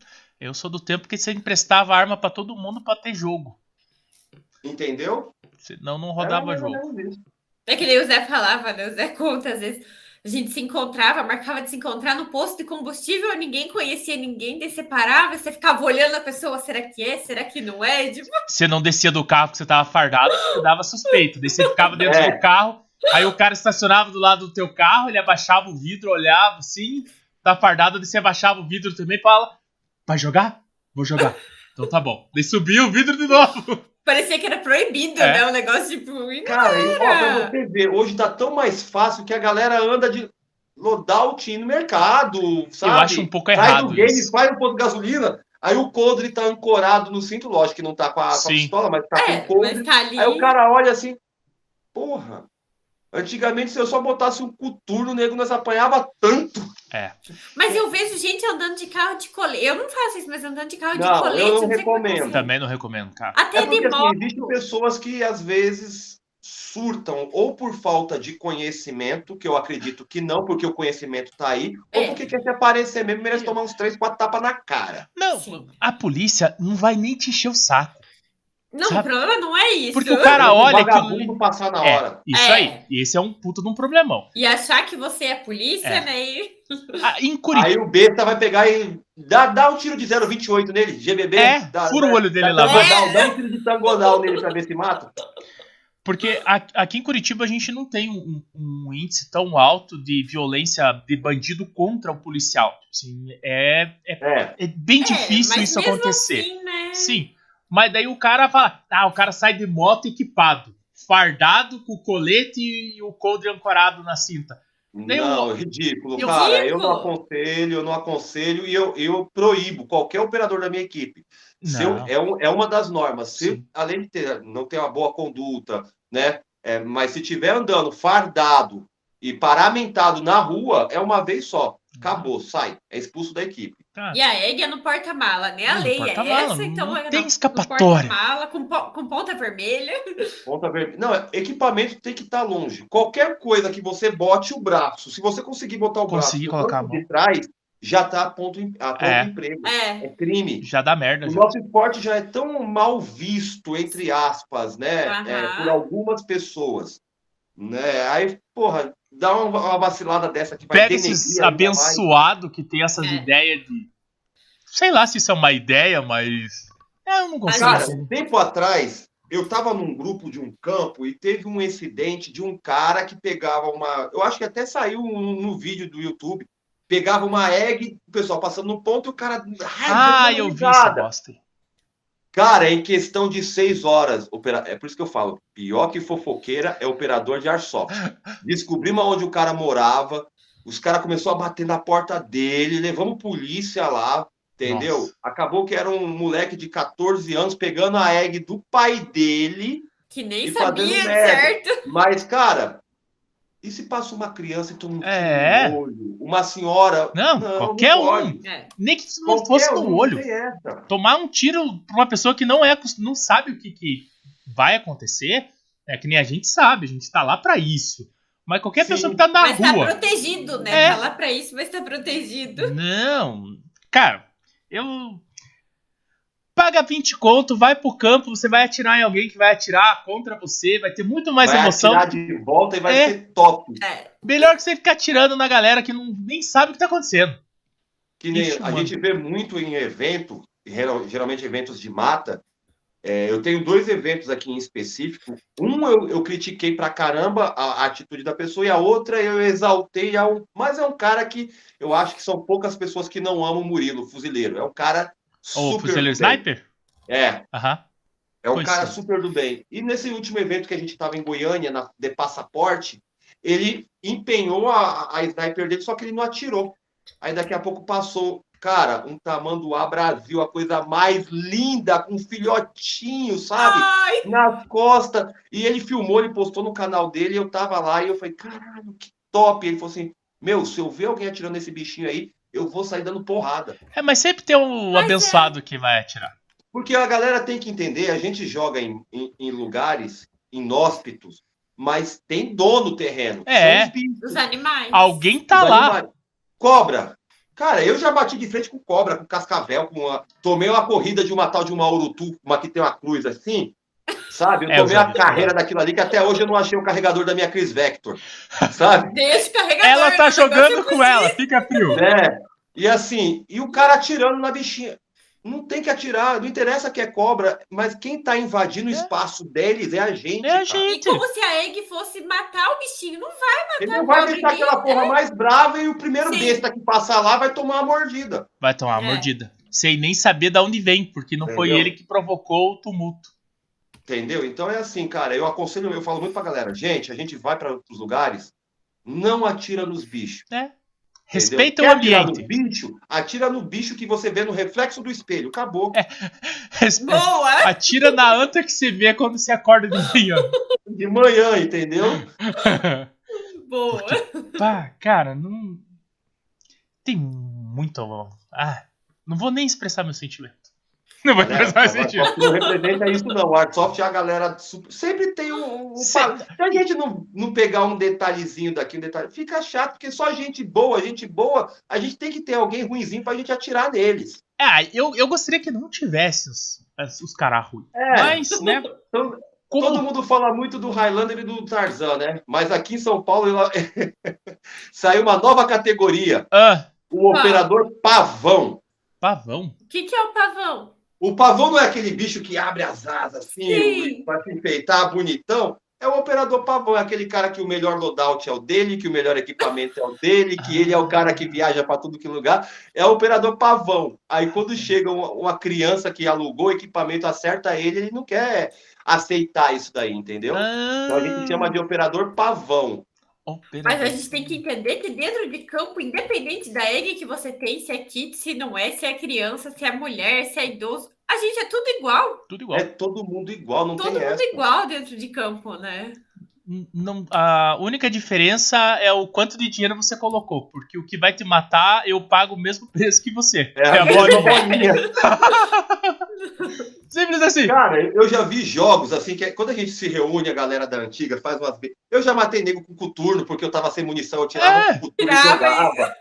eu sou do tempo que você emprestava arma pra todo mundo pra ter jogo. Entendeu? Senão não rodava jogo. É que nem o Zé falava, né? O Zé conta, às vezes a gente se encontrava, marcava de se encontrar no posto de combustível, ninguém conhecia ninguém, daí você parava, você ficava olhando a pessoa, será que é, será que não é? Tipo, Você não descia do carro que você tava fardado, você dava suspeito. Daí você ficava dentro É. do carro, aí o cara estacionava do lado do teu carro, ele abaixava o vidro, olhava assim, tá fardado, daí você abaixava o vidro também e fala: Vai jogar? Vou jogar. Então tá bom. Daí subiu o vidro de novo. Parecia que era proibido, É. né? O negócio, tipo, e Cara, e, ó, pra você ver, hoje tá tão mais fácil que a galera anda de loadout no mercado, sabe? Eu acho um pouco Sai errado do game, isso. faz um posto de gasolina, aí o coldre tá ancorado no cinto, lógico que não tá com a, com a pistola, mas tá É, com o mas coldre. tá ali. Aí o cara olha assim, porra, antigamente se eu só botasse um coturno, o nego nós apanhava tanto. Mas eu vejo gente andando de carro de colete. Eu não faço isso, mas andando de carro de Não, eu colete. não sei como é recomendo. Também não recomendo, cara. Até É de porque assim, moto. existem pessoas que às vezes surtam ou por falta de conhecimento, que eu acredito que não, porque o conhecimento tá aí, ou É. porque quer se aparecer mesmo, merece tomar uns três, quatro tapas na cara. Não, Não, Sim. a polícia não vai nem te encher o saco. Não, Sabe? o problema não é isso. Porque o cara O olha ali. vagabundo passar na É, hora. isso É. aí. Esse é um puto de um problemão. E achar que você é polícia, É. né? E... Ah, em Curitiba. Aí o besta vai pegar e dá, dá um tiro de 0,28 nele, GBB. É, dá, fura o dá- olho dele dá lá. tangodal, Dá um tiro de tangodal nele pra ver se mata. Porque aqui em Curitiba a gente não tem um, um índice tão alto de violência de bandido contra o policial. Assim, é, é, É. é bem É, difícil mas isso mesmo acontecer. assim, né? Sim. Mas daí o cara fala, ah, o cara sai de moto equipado, fardado com o colete e o coldre ancorado na cinta. Daí Não, eu- ridículo, eu- cara. Eu não Ridículo. aconselho, eu não aconselho e eu, eu proíbo qualquer operador da minha equipe. Se eu- é, um- é uma das normas. Se, Sim. além de ter, não ter uma boa conduta, né? é, mas se tiver andando fardado e paramentado na rua, é uma vez só. Acabou, sai. É expulso da equipe. Tá. E a EG é no porta-mala, né? A lei é essa, então não é tem no- escapatória. Porta-mala, com, com ponta vermelha. Ponta vermelha. Não, é- equipamento tem que estar longe. Qualquer coisa que você bote o braço, se você conseguir botar o Conseguir braço colocar de trás, já está a ponto, em- a ponto É. de emprego. É. É crime. Já dá merda. O Já. nosso esporte já é tão mal visto, entre aspas, né? É, por algumas pessoas. Né? Aí, porra, dá uma, uma vacilada dessa que vai Pega esses ainda abençoados que tem essas É. ideias de. Sei lá se isso é uma ideia, mais. É, eu não consigo. Cara, um tempo atrás, eu tava num grupo de um campo e teve um incidente de um cara que pegava uma. Eu acho que até saiu no, no vídeo do YouTube. Pegava uma egg, o pessoal passando no ponto e o cara. ah, eu vi essa bosta. Cara, é em questão de seis horas, opera... é por isso que eu falo, pior que fofoqueira é operador de airsoft. Descobrimos onde o cara morava, os caras começaram a bater na porta dele, levamos polícia lá, entendeu? Nossa. Acabou que era um moleque de 14 anos pegando a egg do pai dele, Que nem sabia, merda. certo? mas, cara, e se passa uma criança e toma um tiro É. no olho? Uma senhora... Não, qualquer um. pode. É. Nem que não Qualquer fosse no um, olho. Tomar um tiro pra uma pessoa que não é não sabe o que, que vai acontecer, é que nem a gente sabe, a gente tá lá pra isso. Mas qualquer Sim. pessoa que tá na Mas tá rua. protegido, né? É. Tá lá pra isso, mas tá protegido. Não. Cara, eu. Paga 20 conto, vai pro campo, você vai atirar em alguém que vai atirar contra você, vai ter muito mais vai emoção. atirar de volta e vai É. ser top. É. Melhor que você ficar atirando na galera que não, nem sabe o que tá acontecendo. Que nem Ixi, a mano. gente vê muito em evento, geral- geralmente eventos de mata. É, eu tenho dois eventos aqui em específico. Um eu, eu critiquei pra caramba a, a atitude da pessoa, e a outra eu exaltei. A um, mas é um cara que eu acho que são poucas pessoas que não amam o Murilo, o fuzileiro. É um cara Ou super. fuzileiro sniper? É, Aham. é um Pois cara sim. super do bem. E nesse último evento que a gente estava em Goiânia, na, de passaporte, ele empenhou a, a sniper dele, só que ele não atirou. Aí daqui a pouco passou, cara, um tamanduá Brasil, a coisa mais linda, com um filhotinho, sabe? Ai, Nas costas. E ele filmou, ele postou no canal dele, e eu tava lá e eu falei, caralho, que top. Ele falou assim: Meu, se eu ver alguém atirando esse bichinho aí, eu vou sair dando porrada. É, mas sempre tem um Mas é. abençoado que vai atirar. Porque a galera tem que entender, a gente joga em, em, em lugares inóspitos, mas tem dono no terreno. É. São os bichos, os animais. Alguém tá os lá. animais. Cobra. Cara, eu já bati de frente com cobra, com cascavel, com uma... tomei uma corrida de uma tal de uma urutu, uma que tem uma cruz assim, sabe? Eu É, tomei a carreira daquilo ali, que até hoje eu não achei o carregador da minha Cris Vector, sabe? Deixa o carregador. Ela tá né? jogando com ela, fica frio. É. E assim, e o cara atirando na bichinha. Não tem que atirar, não interessa que é cobra, mas quem tá invadindo o É. espaço deles é a gente. É a cara. E gente. como se a Egg fosse matar o bichinho. Não vai Ele matar não o vai deixar aquela bicho. porra mais brava e o primeiro Sim. besta que passar lá vai tomar uma mordida. Vai tomar uma É. mordida. Sem nem saber de onde vem, porque não foi Entendeu? ele que provocou o tumulto. Entendeu? Então é assim, cara. Eu aconselho, eu falo muito pra galera, gente, a gente vai para outros lugares, não atira nos bichos. entendeu? Respeita o Quer ambiente. no bicho, atira no bicho que você vê no reflexo do espelho. Acabou. É. Respe- Boa! Atira na anta que você vê quando você acorda de manhã. De manhã, entendeu? Boa! Pá, cara, não. Tem muito. Ah, não vou nem expressar meu sentimento. Não vai Né? fazer mais sentido. Não representa isso, não. O Artsoft é a galera. super- Sempre tem um. um Se a gente não, não pegar um detalhezinho daqui, um detalhe, fica chato, porque só gente boa, gente boa, a gente tem que ter alguém ruinzinho pra gente atirar neles. Ah, eu, eu gostaria que não tivesse os, os caras ruins. É. Mas, né? Então, Como... Todo mundo fala muito do Highlander e do Tarzan, né? Mas aqui em São Paulo ela- saiu uma nova categoria: Ah, o Ah. operador pavão. pavão. O que, que é o pavão? O pavão não é aquele bicho que abre as asas assim, Sim. para se enfeitar bonitão. É o operador pavão, é aquele cara que o melhor loadout é o dele, que o melhor equipamento é o dele, que ele é o cara que viaja para tudo que lugar. É o operador pavão. Aí quando chega uma, uma criança que alugou o equipamento, acerta ele, ele não quer aceitar isso daí, entendeu? Então a gente chama de operador pavão. Mas a gente tem que entender que dentro de campo, independente da egg que você tem, se é kit, se não é, se é criança, se é mulher, se é idoso, a gente é tudo igual. Tudo igual. É todo mundo igual, não Todo tem mundo essa. igual dentro de campo, né? Não, a única diferença é o quanto de dinheiro você colocou. Porque o que vai te matar, eu pago o mesmo preço que você. É, a a mesma bolinha. bolinha. Simples assim. Cara, eu já vi jogos assim, que é- quando a gente se reúne, a galera da antiga faz umas. Eu já matei nego com coturno, porque eu tava sem munição, eu tirava É, o coturno e tirava, jogava.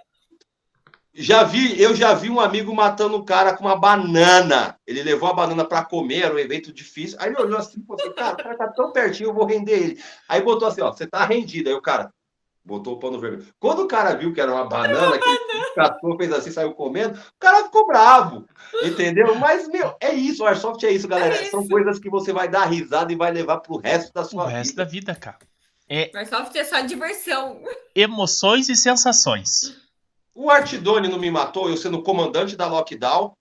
Já vi, eu já vi um amigo matando um cara com uma banana. Ele levou a banana para comer, era um evento difícil. Aí ele olhou assim e falou assim: cara, o cara tá tão pertinho, eu vou render ele. Aí botou assim: ó, você tá rendido. Aí o cara botou o pano vermelho. Quando o cara viu que era uma banana, que catou, fez assim, saiu comendo, o cara ficou bravo. Entendeu? Mas, meu, é isso, o Airsoft é isso, galera. É São isso. coisas que você vai dar risada e vai levar pro resto da O sua resto vida. da vida, cara. Airsoft é só diversão. Emoções e sensações. O Artidone não me matou, eu sendo comandante da Lockdown.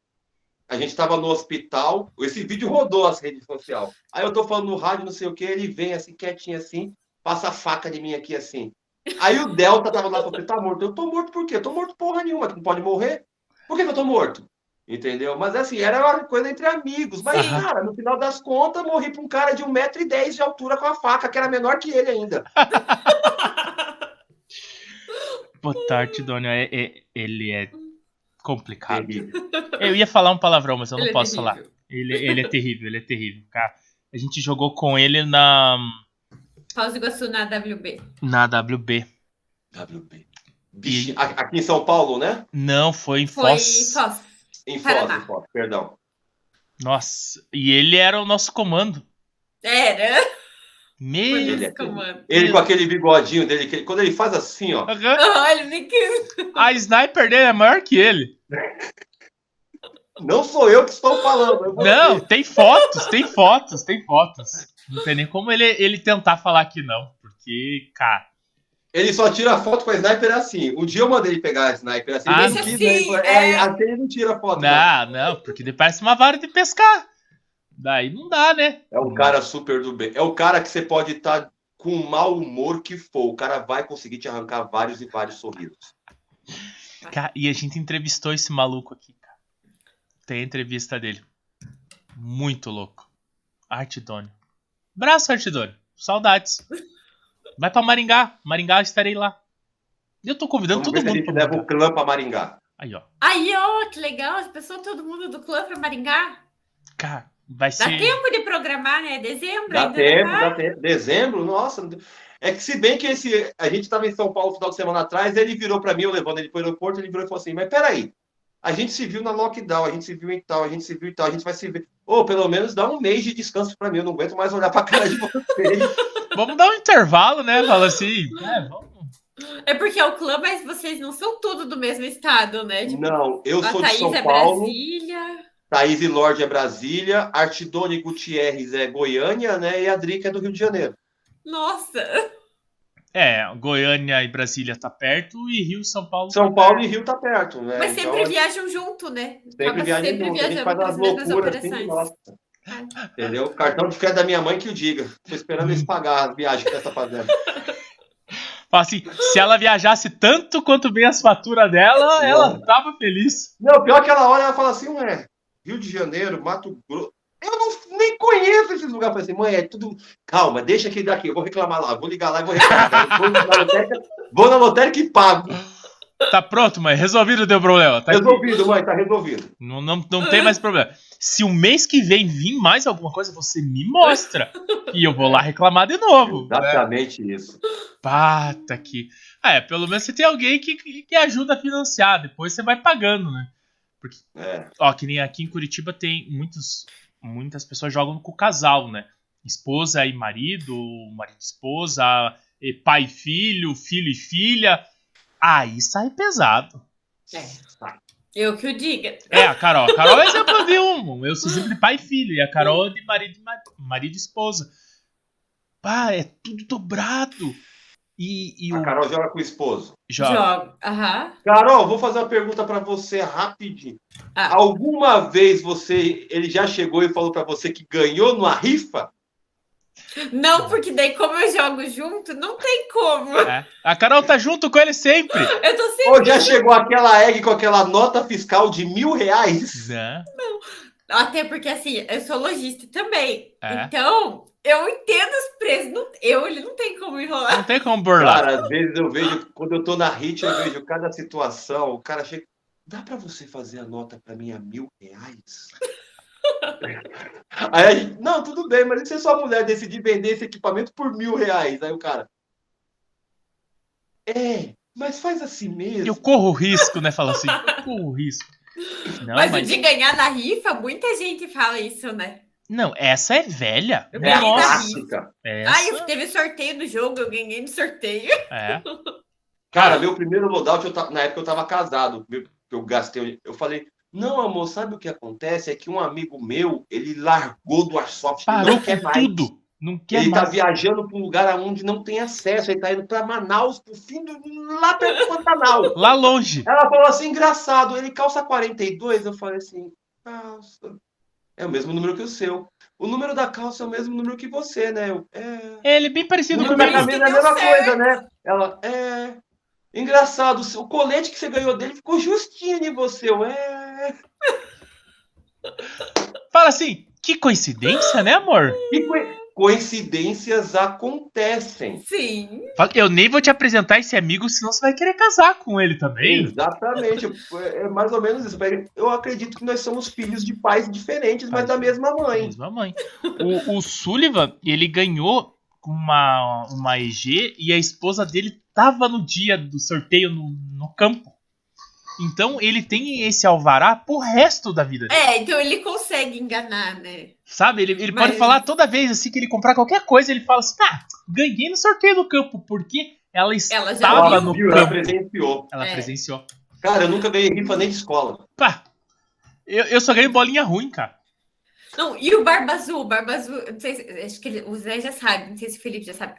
A gente estava no hospital. Esse vídeo rodou as redes sociais. Aí eu tô falando no rádio, não sei o que, ele vem assim, quietinho assim, passa a faca de mim aqui assim. Aí o Delta tava lá e falou: tá morto. Eu tô morto por quê? Eu tô morto porra nenhuma, que não pode morrer. Por que, que eu tô morto? Entendeu? Mas assim, era uma coisa entre amigos. Mas, Aham. cara, no final das contas, morri pra um cara de 1,10m de altura com a faca, que era menor que ele ainda. Puta, Artidônio, é, é- ele é complicado. Terrível. Eu ia falar um palavrão, mas eu não Ele é posso falar. Ele, ele é terrível, ele é terrível. Cara, a gente jogou com ele na, Pausa Iguaçu na WB. na WB. WB. Bicho, aqui em São Paulo, né? Não, foi em Foi Foz. Foz. Em Foz, Paraná. em Foz, perdão. Nossa, e ele era o nosso comando. Era. Meu. Ele. Ele com aquele bigodinho dele, que ele- quando ele faz assim, ó. Aham. Olha, nem que... A sniper dele é maior que ele. Não sou eu que estou falando. Não, dizer. tem fotos, tem fotos, tem fotos. Não tem nem como ele, ele tentar falar que não. Porque, cara. Ele só tira foto com a sniper assim. Um dia eu mandei ele pegar a sniper assim. Ah, ele assim, né? é. é, assim ele não tira foto. não. Não, não, porque ele parece uma vara de pescar. Daí não dá, né? É um cara super do bem. É o cara que você pode estar com o mau humor que for. O cara vai conseguir te arrancar vários e vários sorrisos. E a gente entrevistou esse maluco aqui, cara. Tem a entrevista dele. Muito louco. Artidônio. Braço, Artidônio. Saudades. Vai pra Maringá. Maringá, eu estarei lá. E eu tô convidando Vamos todo mundo gente pra leva o Maringá. clã pra Maringá. Aí, ó. Aí, ó, que legal. As pessoas, todo mundo do clã pra Maringá. Cara, vai Dá ser. tempo de programar, né? Dezembro Dá tempo, dá tempo. Dezembro, nossa. É que se bem que esse. A gente estava em São Paulo no final de semana atrás, ele virou para mim, eu levando ele para o aeroporto, ele virou e falou assim: Mas peraí, a gente se viu na lockdown, a gente se viu em tal, a gente se viu em tal, a gente vai se ver. Ô, pelo menos dá um mês de descanso para mim, eu não aguento mais olhar para cara de vocês. Vamos dar um intervalo, né? Fala assim. É, vamos. É porque é o clã, mas vocês não são tudo do mesmo estado, né? Tipo, Não, eu sou de Thaís São é Paulo, Brasília. Thaís e Lorde é Brasília, Artidone Gutierrez é Goiânia, né? E a Drica é do Rio de Janeiro. Nossa! É, Goiânia e Brasília tá perto e Rio e São Paulo. São Paulo e Rio tá perto, né? Mas Então, sempre viajam junto, né? Sempre Acaba viaja sempre junto. A gente viajando faz umas pras mesmas loucuras assim, operações. nossa. Entendeu? Cartão de crédito da minha mãe que o diga. Tô esperando eles pagar as viagens que ela tá fazendo. Fala assim, se ela viajasse tanto quanto bem as faturas dela, ela tava feliz. Não, pior que ela olha ela fala assim, ué, Rio de Janeiro, Mato Grosso. Eu não, nem conheço esses lugares. Eu falei assim, mãe, é tudo. Calma, deixa aqui daqui. Eu vou reclamar lá. Vou ligar lá e vou reclamar. vou, na lotérica, vou na lotérica e pago. Tá pronto, mãe? Resolvido o teu problema. Tá. Resolvido, mãe, tá resolvido. Não, não, não tem mais problema. Se o mês que vem vir mais alguma coisa, você me mostra. E eu vou lá reclamar de novo. né? Exatamente isso. Pata aqui. Ah, é, pelo menos você tem alguém que, que que ajuda a financiar. Depois você vai pagando, né? É. Ó, que nem aqui em Curitiba tem muitos, muitas pessoas jogam com o casal, né? Esposa e marido, marido e esposa, e pai e filho, filho e filha. Aí sai pesado. É. Eu que o diga. É, a Carol. A Carol é exemplo de um. Eu sou sempre pai e filho. E a Carol é de marido, e ma- marido e esposa. Pá, é tudo dobrado. E, e A o. Carol joga com o esposo. Joga. Joga. Aham. Carol, vou fazer uma pergunta pra você rapidinho. Ah. Alguma vez você, ele já chegou e falou pra você que ganhou numa rifa? Não, porque daí, como eu jogo junto, não tem como. É. A Carol tá junto com ele sempre. Eu tô sempre. Ou já chegou aquela egg com aquela nota fiscal de mil reais? Né? Até porque, assim, eu sou lojista também. É. Então, eu entendo os preços. Não- eu, ele não tem como enrolar. Não tem como burlar. Cara, às vezes eu vejo, quando eu tô na HIT, eu vejo cada situação, o cara chega. Dá pra você fazer a nota pra mim a mil reais? Aí a gente, não, tudo bem, mas e se a sua mulher decidir vender esse equipamento por mil reais? Aí o cara. É, mas faz assim mesmo. Eu corro risco, né? Fala assim, eu corro risco. Não, mas, mas, o de ganhar na rifa, muita gente fala isso, né? não, essa é velha. Eu É ganhei na Nossa, clássica. essa Ah, eu teve sorteio do jogo, eu ganhei no sorteio. é. Cara, meu primeiro loadout, eu na época eu tava casado, eu gastei, eu falei, não, amor, sabe o que acontece? É que um amigo meu, ele largou do Airsoft, Parou não quer mais. tudo. Não quer Ele tá mais. viajando para um lugar onde não tem acesso, ele tá indo para Manaus, pro fim do, lá perto do Pantanal. Lá longe. Ela falou assim, engraçado, ele calça 42, eu falei assim, calça, é o mesmo número que o seu. O número da calça é o mesmo número que você, né? Eu, é... Ele é bem O parecido número da comigo. camisa é a Deu mesma certo. coisa, né? Ela, é... Engraçado, o o colete que você ganhou dele ficou justinho em você. Eu, é... Fala assim, que coincidência, né, amor? E co- coincidências acontecem. Sim. Eu nem vou te apresentar esse amigo, senão você vai querer casar com ele também. Exatamente. É mais ou menos isso. Eu acredito que nós somos filhos de pais diferentes, mas da mesma mãe. Mesma mãe. O, o Sullivan, ele ganhou uma, uma EG e a esposa dele tava no dia do sorteio no, no campo. Então ele tem esse alvará pro resto da vida dele. É, então ele consegue enganar, né? Sabe? Ele, ele Mas- pode falar toda vez assim que ele comprar qualquer coisa, ele fala assim: tá, ganhei no sorteio do campo, porque ela Ela já estava Ela no viu, ela campo. presenciou. Ela É. presenciou. Cara, eu nunca ganhei rifa nem de escola. Pá! Eu, eu só ganhei bolinha ruim, cara. Não, e o Barba Azul? O Barba Azul, eu não sei se, acho que ele- o Zé já sabe, não sei se o Felipe já sabe.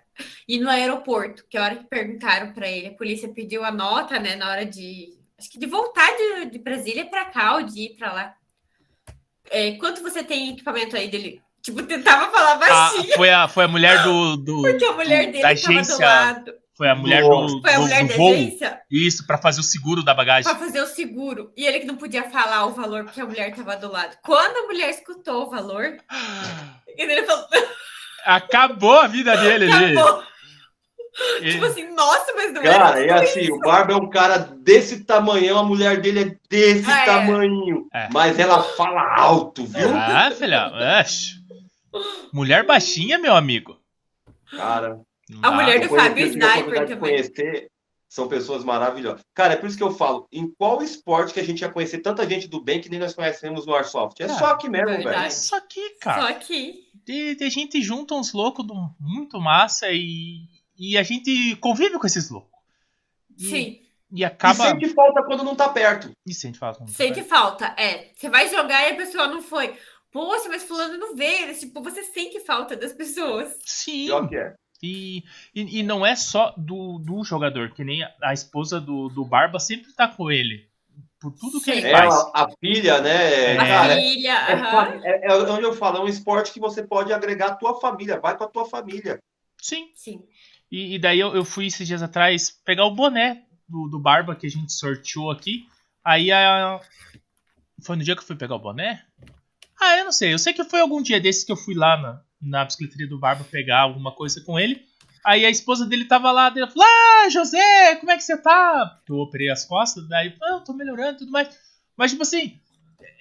E no aeroporto, que a hora que perguntaram pra ele, a polícia pediu a nota, né, na hora de, acho que de voltar de, de Brasília pra cá, ou de ir pra lá. É, quanto você tem em equipamento aí dele? Tipo, tentava falar A- baixinho, foi, a, foi a mulher do. do porque a mulher do- dele da do agência. lado. Foi a mulher Nossa. do, Foi a do- mulher do da voo. agência Isso, pra fazer o seguro da bagagem. pra fazer o seguro. E ele que não podia falar o valor, porque a mulher tava do lado. Quando a mulher escutou o valor, ele falou, Acabou a vida dele ali. Ele- Tipo assim, nossa, mas não Cara, era é assim, o Barba é um cara desse tamanhão, a mulher dele é desse Ah, é. tamanho. É. Mas ela fala alto, viu? Ah, filha. Mulher baixinha, meu amigo. Cara, A dá. mulher do Fábio Sniper também. conhecer, são pessoas maravilhosas. Cara, é por isso que eu falo, em qual esporte que a gente ia conhecer tanta gente do bem que nem nós conhecemos no Airsoft? É Cara, só aqui mesmo, verdade. velho. Isso aqui, cara. Só que. De, de gente junta uns loucos muito massa e, e a gente convive com esses loucos. E, Sim, E E acaba. sente falta quando não tá perto. E sente falta. sente falta. É. Você vai jogar e a pessoa não foi. Poxa, mas fulano não veio. Tipo, você sente falta das pessoas. Sim. Pior que é. E, e, e não é só do, do jogador, que nem a, a esposa do, do Barba sempre tá com ele. Por tudo que ele faz. Ela, a filha, né? É. A Cara, filha. é, é- é onde eu falo, é um esporte que você pode agregar a tua família. Vai com a tua família. Sim. Sim. E, e daí eu, eu fui esses dias atrás pegar o boné do, do Barba que a gente sorteou aqui. Aí a. Foi no dia que eu fui pegar o boné? Ah, eu não sei. Eu sei que foi algum dia desses que eu fui lá na, na bicicletaria do Barba pegar alguma coisa com ele. Aí a esposa dele tava lá, dele falou: Ah, José, como é que você tá? Eu operei as costas, daí, ah, eu tô melhorando e tudo mais. Mas, tipo assim,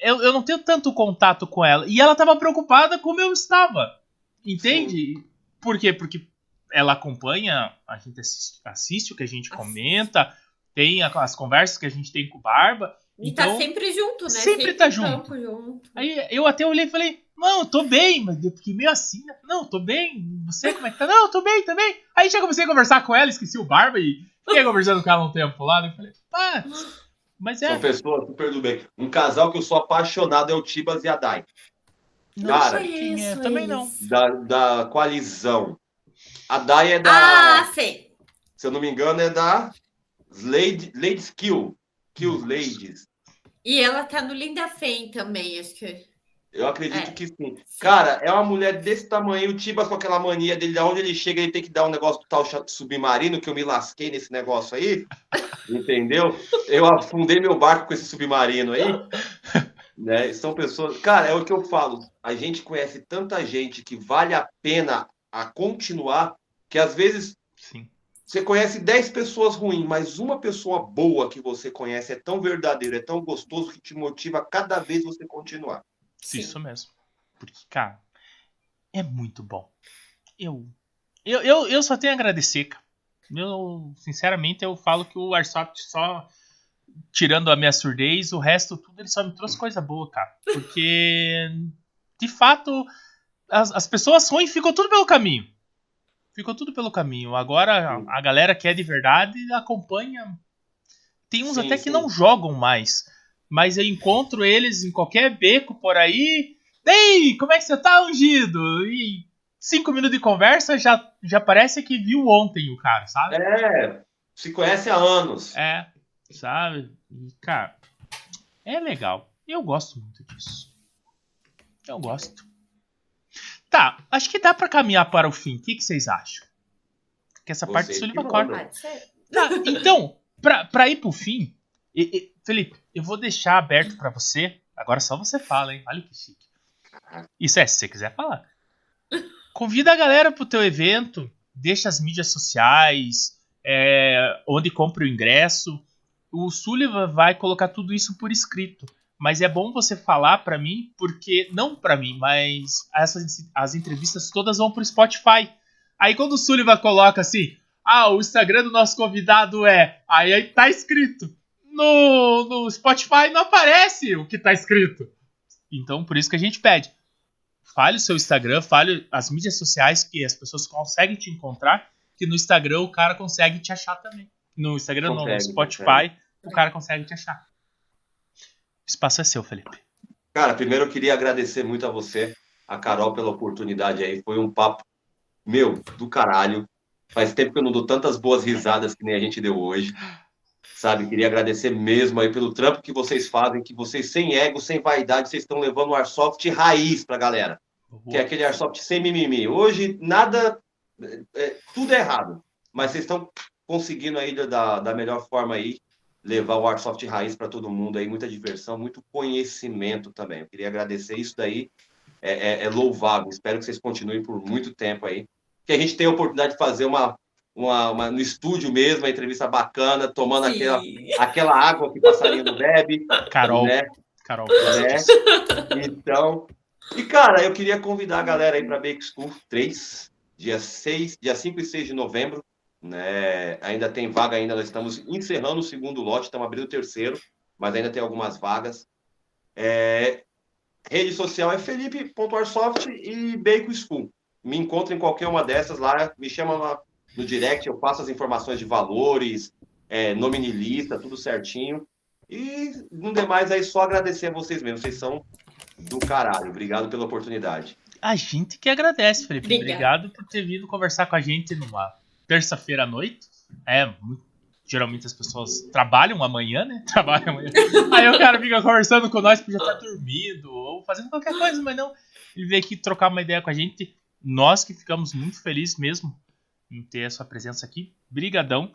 eu, eu não tenho tanto contato com ela. E ela tava preocupada como eu estava. Entende? Por quê? Porque ela acompanha, a gente assiste, assiste o que a gente comenta, tem as conversas que a gente tem com o Barba. E tá então, tá sempre junto, né? Sempre, sempre tá junto. junto. Aí eu até olhei e falei, não, tô bem, mas eu fiquei meio assim, né? Não, tô bem. Você como é que tá? Não, eu tô bem também. Aí já comecei a conversar com ela, esqueci o Barba e fiquei conversando com ela um tempo lá. Eu falei, pá, mas é. São pessoas super do bem. Um casal que eu sou apaixonado é o Tibas e a Dai. Não Cara, é? Também não. Da, da coalizão. A Dai é da. Ah, sei. Se eu não me engano, é da Lady, Ladies Kill. Kills Ladies. E ela tá no Linda Fame também, acho que. Eu acredito é. que sim. sim. Cara, é uma mulher desse tamanho, o Tibas com aquela mania dele, onde ele chega, ele tem que dar um negócio do tal submarino, que eu me lasquei nesse negócio aí. entendeu? Eu afundei meu barco com esse submarino aí. Né? São pessoas. Cara, é o que eu falo. A gente conhece tanta gente que vale a pena a continuar, que às vezes sim. você conhece 10 pessoas ruins, mas uma pessoa boa que você conhece é tão verdadeiro, é tão gostoso que te motiva a cada vez você continuar. Sim. Isso mesmo. Porque, cara, é muito bom. Eu, eu, eu, eu só tenho a agradecer, cara. Eu, sinceramente, eu falo que o Airsoft só. Tirando a minha surdez, o resto tudo ele só me trouxe coisa boa, cara. Porque, de fato, as, as pessoas ruins ficou tudo pelo caminho. Ficou tudo pelo caminho. Agora, a, a galera que é de verdade acompanha. Tem uns sim, até sim. que não jogam mais mas eu encontro eles em qualquer beco por aí. Ei, como é que você tá, ungido? E cinco minutos de conversa já, já parece que viu ontem o cara, sabe? É, se conhece há anos. É, sabe? E, cara, é legal. Eu gosto muito disso. Eu gosto. Tá, acho que dá para caminhar para o fim. O que, que vocês acham? Que essa Você parte do Sullivan corta. Tá, então, pra, pra ir pro fim, e, e, Felipe, eu vou deixar aberto para você. Agora só você fala, hein? Olha que chique. Isso é, se você quiser falar. Convida a galera pro teu evento, deixa as mídias sociais, é, onde compra o ingresso. O Sullivan vai colocar tudo isso por escrito. Mas é bom você falar para mim, porque não para mim, mas essas as entrevistas todas vão pro Spotify. Aí quando o Sullivan coloca assim, ah, o Instagram do nosso convidado é, aí, aí tá escrito no, no Spotify não aparece o que tá escrito. Então, por isso que a gente pede. Fale o seu Instagram, fale as mídias sociais que as pessoas conseguem te encontrar, que no Instagram o cara consegue te achar também. No Instagram consegue, não, no Spotify consegue. o cara consegue te achar. Espaço é seu, Felipe. Cara, primeiro eu queria agradecer muito a você, a Carol, pela oportunidade aí. Foi um papo, meu, do caralho. Faz tempo que eu não dou tantas boas risadas que nem a gente deu hoje sabe? Queria agradecer mesmo aí pelo trampo que vocês fazem, que vocês sem ego, sem vaidade, vocês estão levando o Airsoft raiz pra galera. Uhum. Que é aquele Airsoft sem mimimi. Hoje, nada, é, é tudo é errado, mas vocês estão conseguindo aí da, da melhor forma aí levar o Airsoft raiz para todo mundo aí, muita diversão, muito conhecimento também. Eu queria agradecer isso daí, é, é, é louvável. Espero que vocês continuem por muito tempo aí. Que a gente tenha a oportunidade de fazer uma uma, uma, no estúdio mesmo, uma entrevista bacana, tomando aquela, aquela água que passarinho não bebe. Carol. Né? Carol. Né? Então, e cara, eu queria convidar a galera aí para Bake School 3, dia 6, dia 5 e 6 de novembro. Né? Ainda tem vaga ainda, nós estamos encerrando o segundo lote, estamos abrindo o terceiro, mas ainda tem algumas vagas. É, rede social é felipe.arsoft e Bacon School. Me encontra em qualquer uma dessas lá, me chama lá no direct, eu passo as informações de valores, é, nome lista, tudo certinho. E no demais aí, só agradecer a vocês mesmo. Vocês são do caralho. Obrigado pela oportunidade. A gente que agradece, Felipe. Obrigado, Obrigado por ter vindo conversar com a gente numa terça-feira à noite. É, geralmente as pessoas trabalham amanhã, né? Trabalham amanhã. Aí o cara fica conversando com nós porque já tá dormindo ou fazendo qualquer coisa, mas não. Ele veio aqui trocar uma ideia com a gente. Nós que ficamos muito felizes mesmo em ter a sua presença aqui. Brigadão.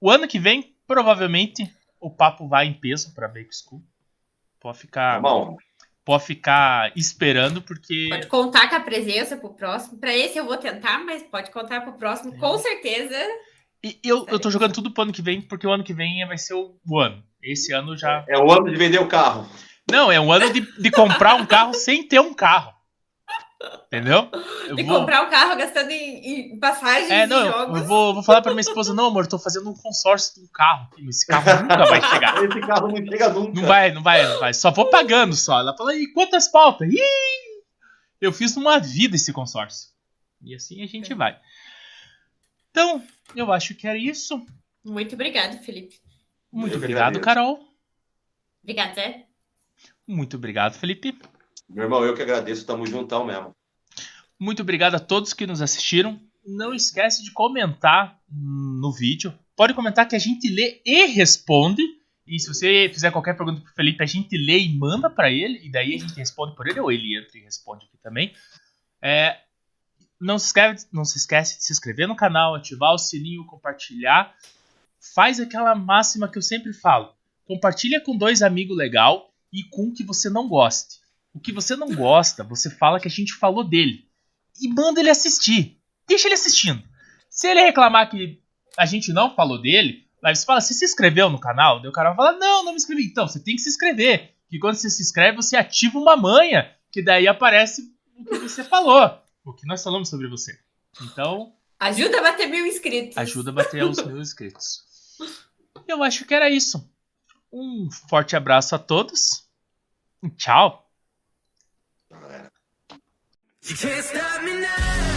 O ano que vem, provavelmente, o papo vai em peso para Bake School. Pode ficar. Tá bom. Pode ficar esperando, porque. Pode contar com a presença pro próximo. Pra esse eu vou tentar, mas pode contar pro próximo, com certeza. E eu, eu tô jogando tudo pro ano que vem, porque o ano que vem vai ser o, o ano. Esse ano já. É o ano de vender o carro. Não, é um ano de, de comprar um carro sem ter um carro. Entendeu? Eu De vou- comprar um carro gastando em, em passagens É, e não, jogos. eu vou, vou falar pra minha esposa, não, amor, tô fazendo um consórcio de um carro. Esse carro nunca vai chegar. Esse carro não chega nunca. Não vai, não vai, não vai. Só vou pagando só. Ela fala, e quantas pautas? Ih! Eu fiz numa vida esse consórcio. E assim a gente vai. Então, eu acho que era isso. Muito obrigado, Felipe. Muito Eu obrigado, agradeço. Carol. Obrigado, Zé. Muito obrigado, Felipe. Meu irmão, eu que agradeço, tamo juntão mesmo. Muito obrigado a todos que nos assistiram. Não esquece de comentar no vídeo. Pode comentar que a gente lê e responde. E se você fizer qualquer pergunta pro Felipe, a gente lê e manda pra ele. E daí a gente responde por ele, ou ele entra e responde aqui também. É, não, se esquece, não se esquece de se inscrever no canal, ativar o sininho, compartilhar. Faz aquela máxima que eu sempre falo. Compartilha com dois amigos legal e com que você não goste. O que você não gosta, você fala que a gente falou dele e manda ele assistir. Deixa ele assistindo. Se ele reclamar que a gente não falou dele, aí você fala, você se inscreveu no canal? Daí o cara vai falar, não, não me inscrevi. Então, você tem que se inscrever. Que quando você se inscreve, você ativa uma manha, que daí aparece o que você falou. O que nós falamos sobre você. Então, Ajuda a bater mil inscritos. ajuda a bater os mil inscritos. Eu acho que era isso. Um forte abraço a todos. Tchau. You can't stop me now.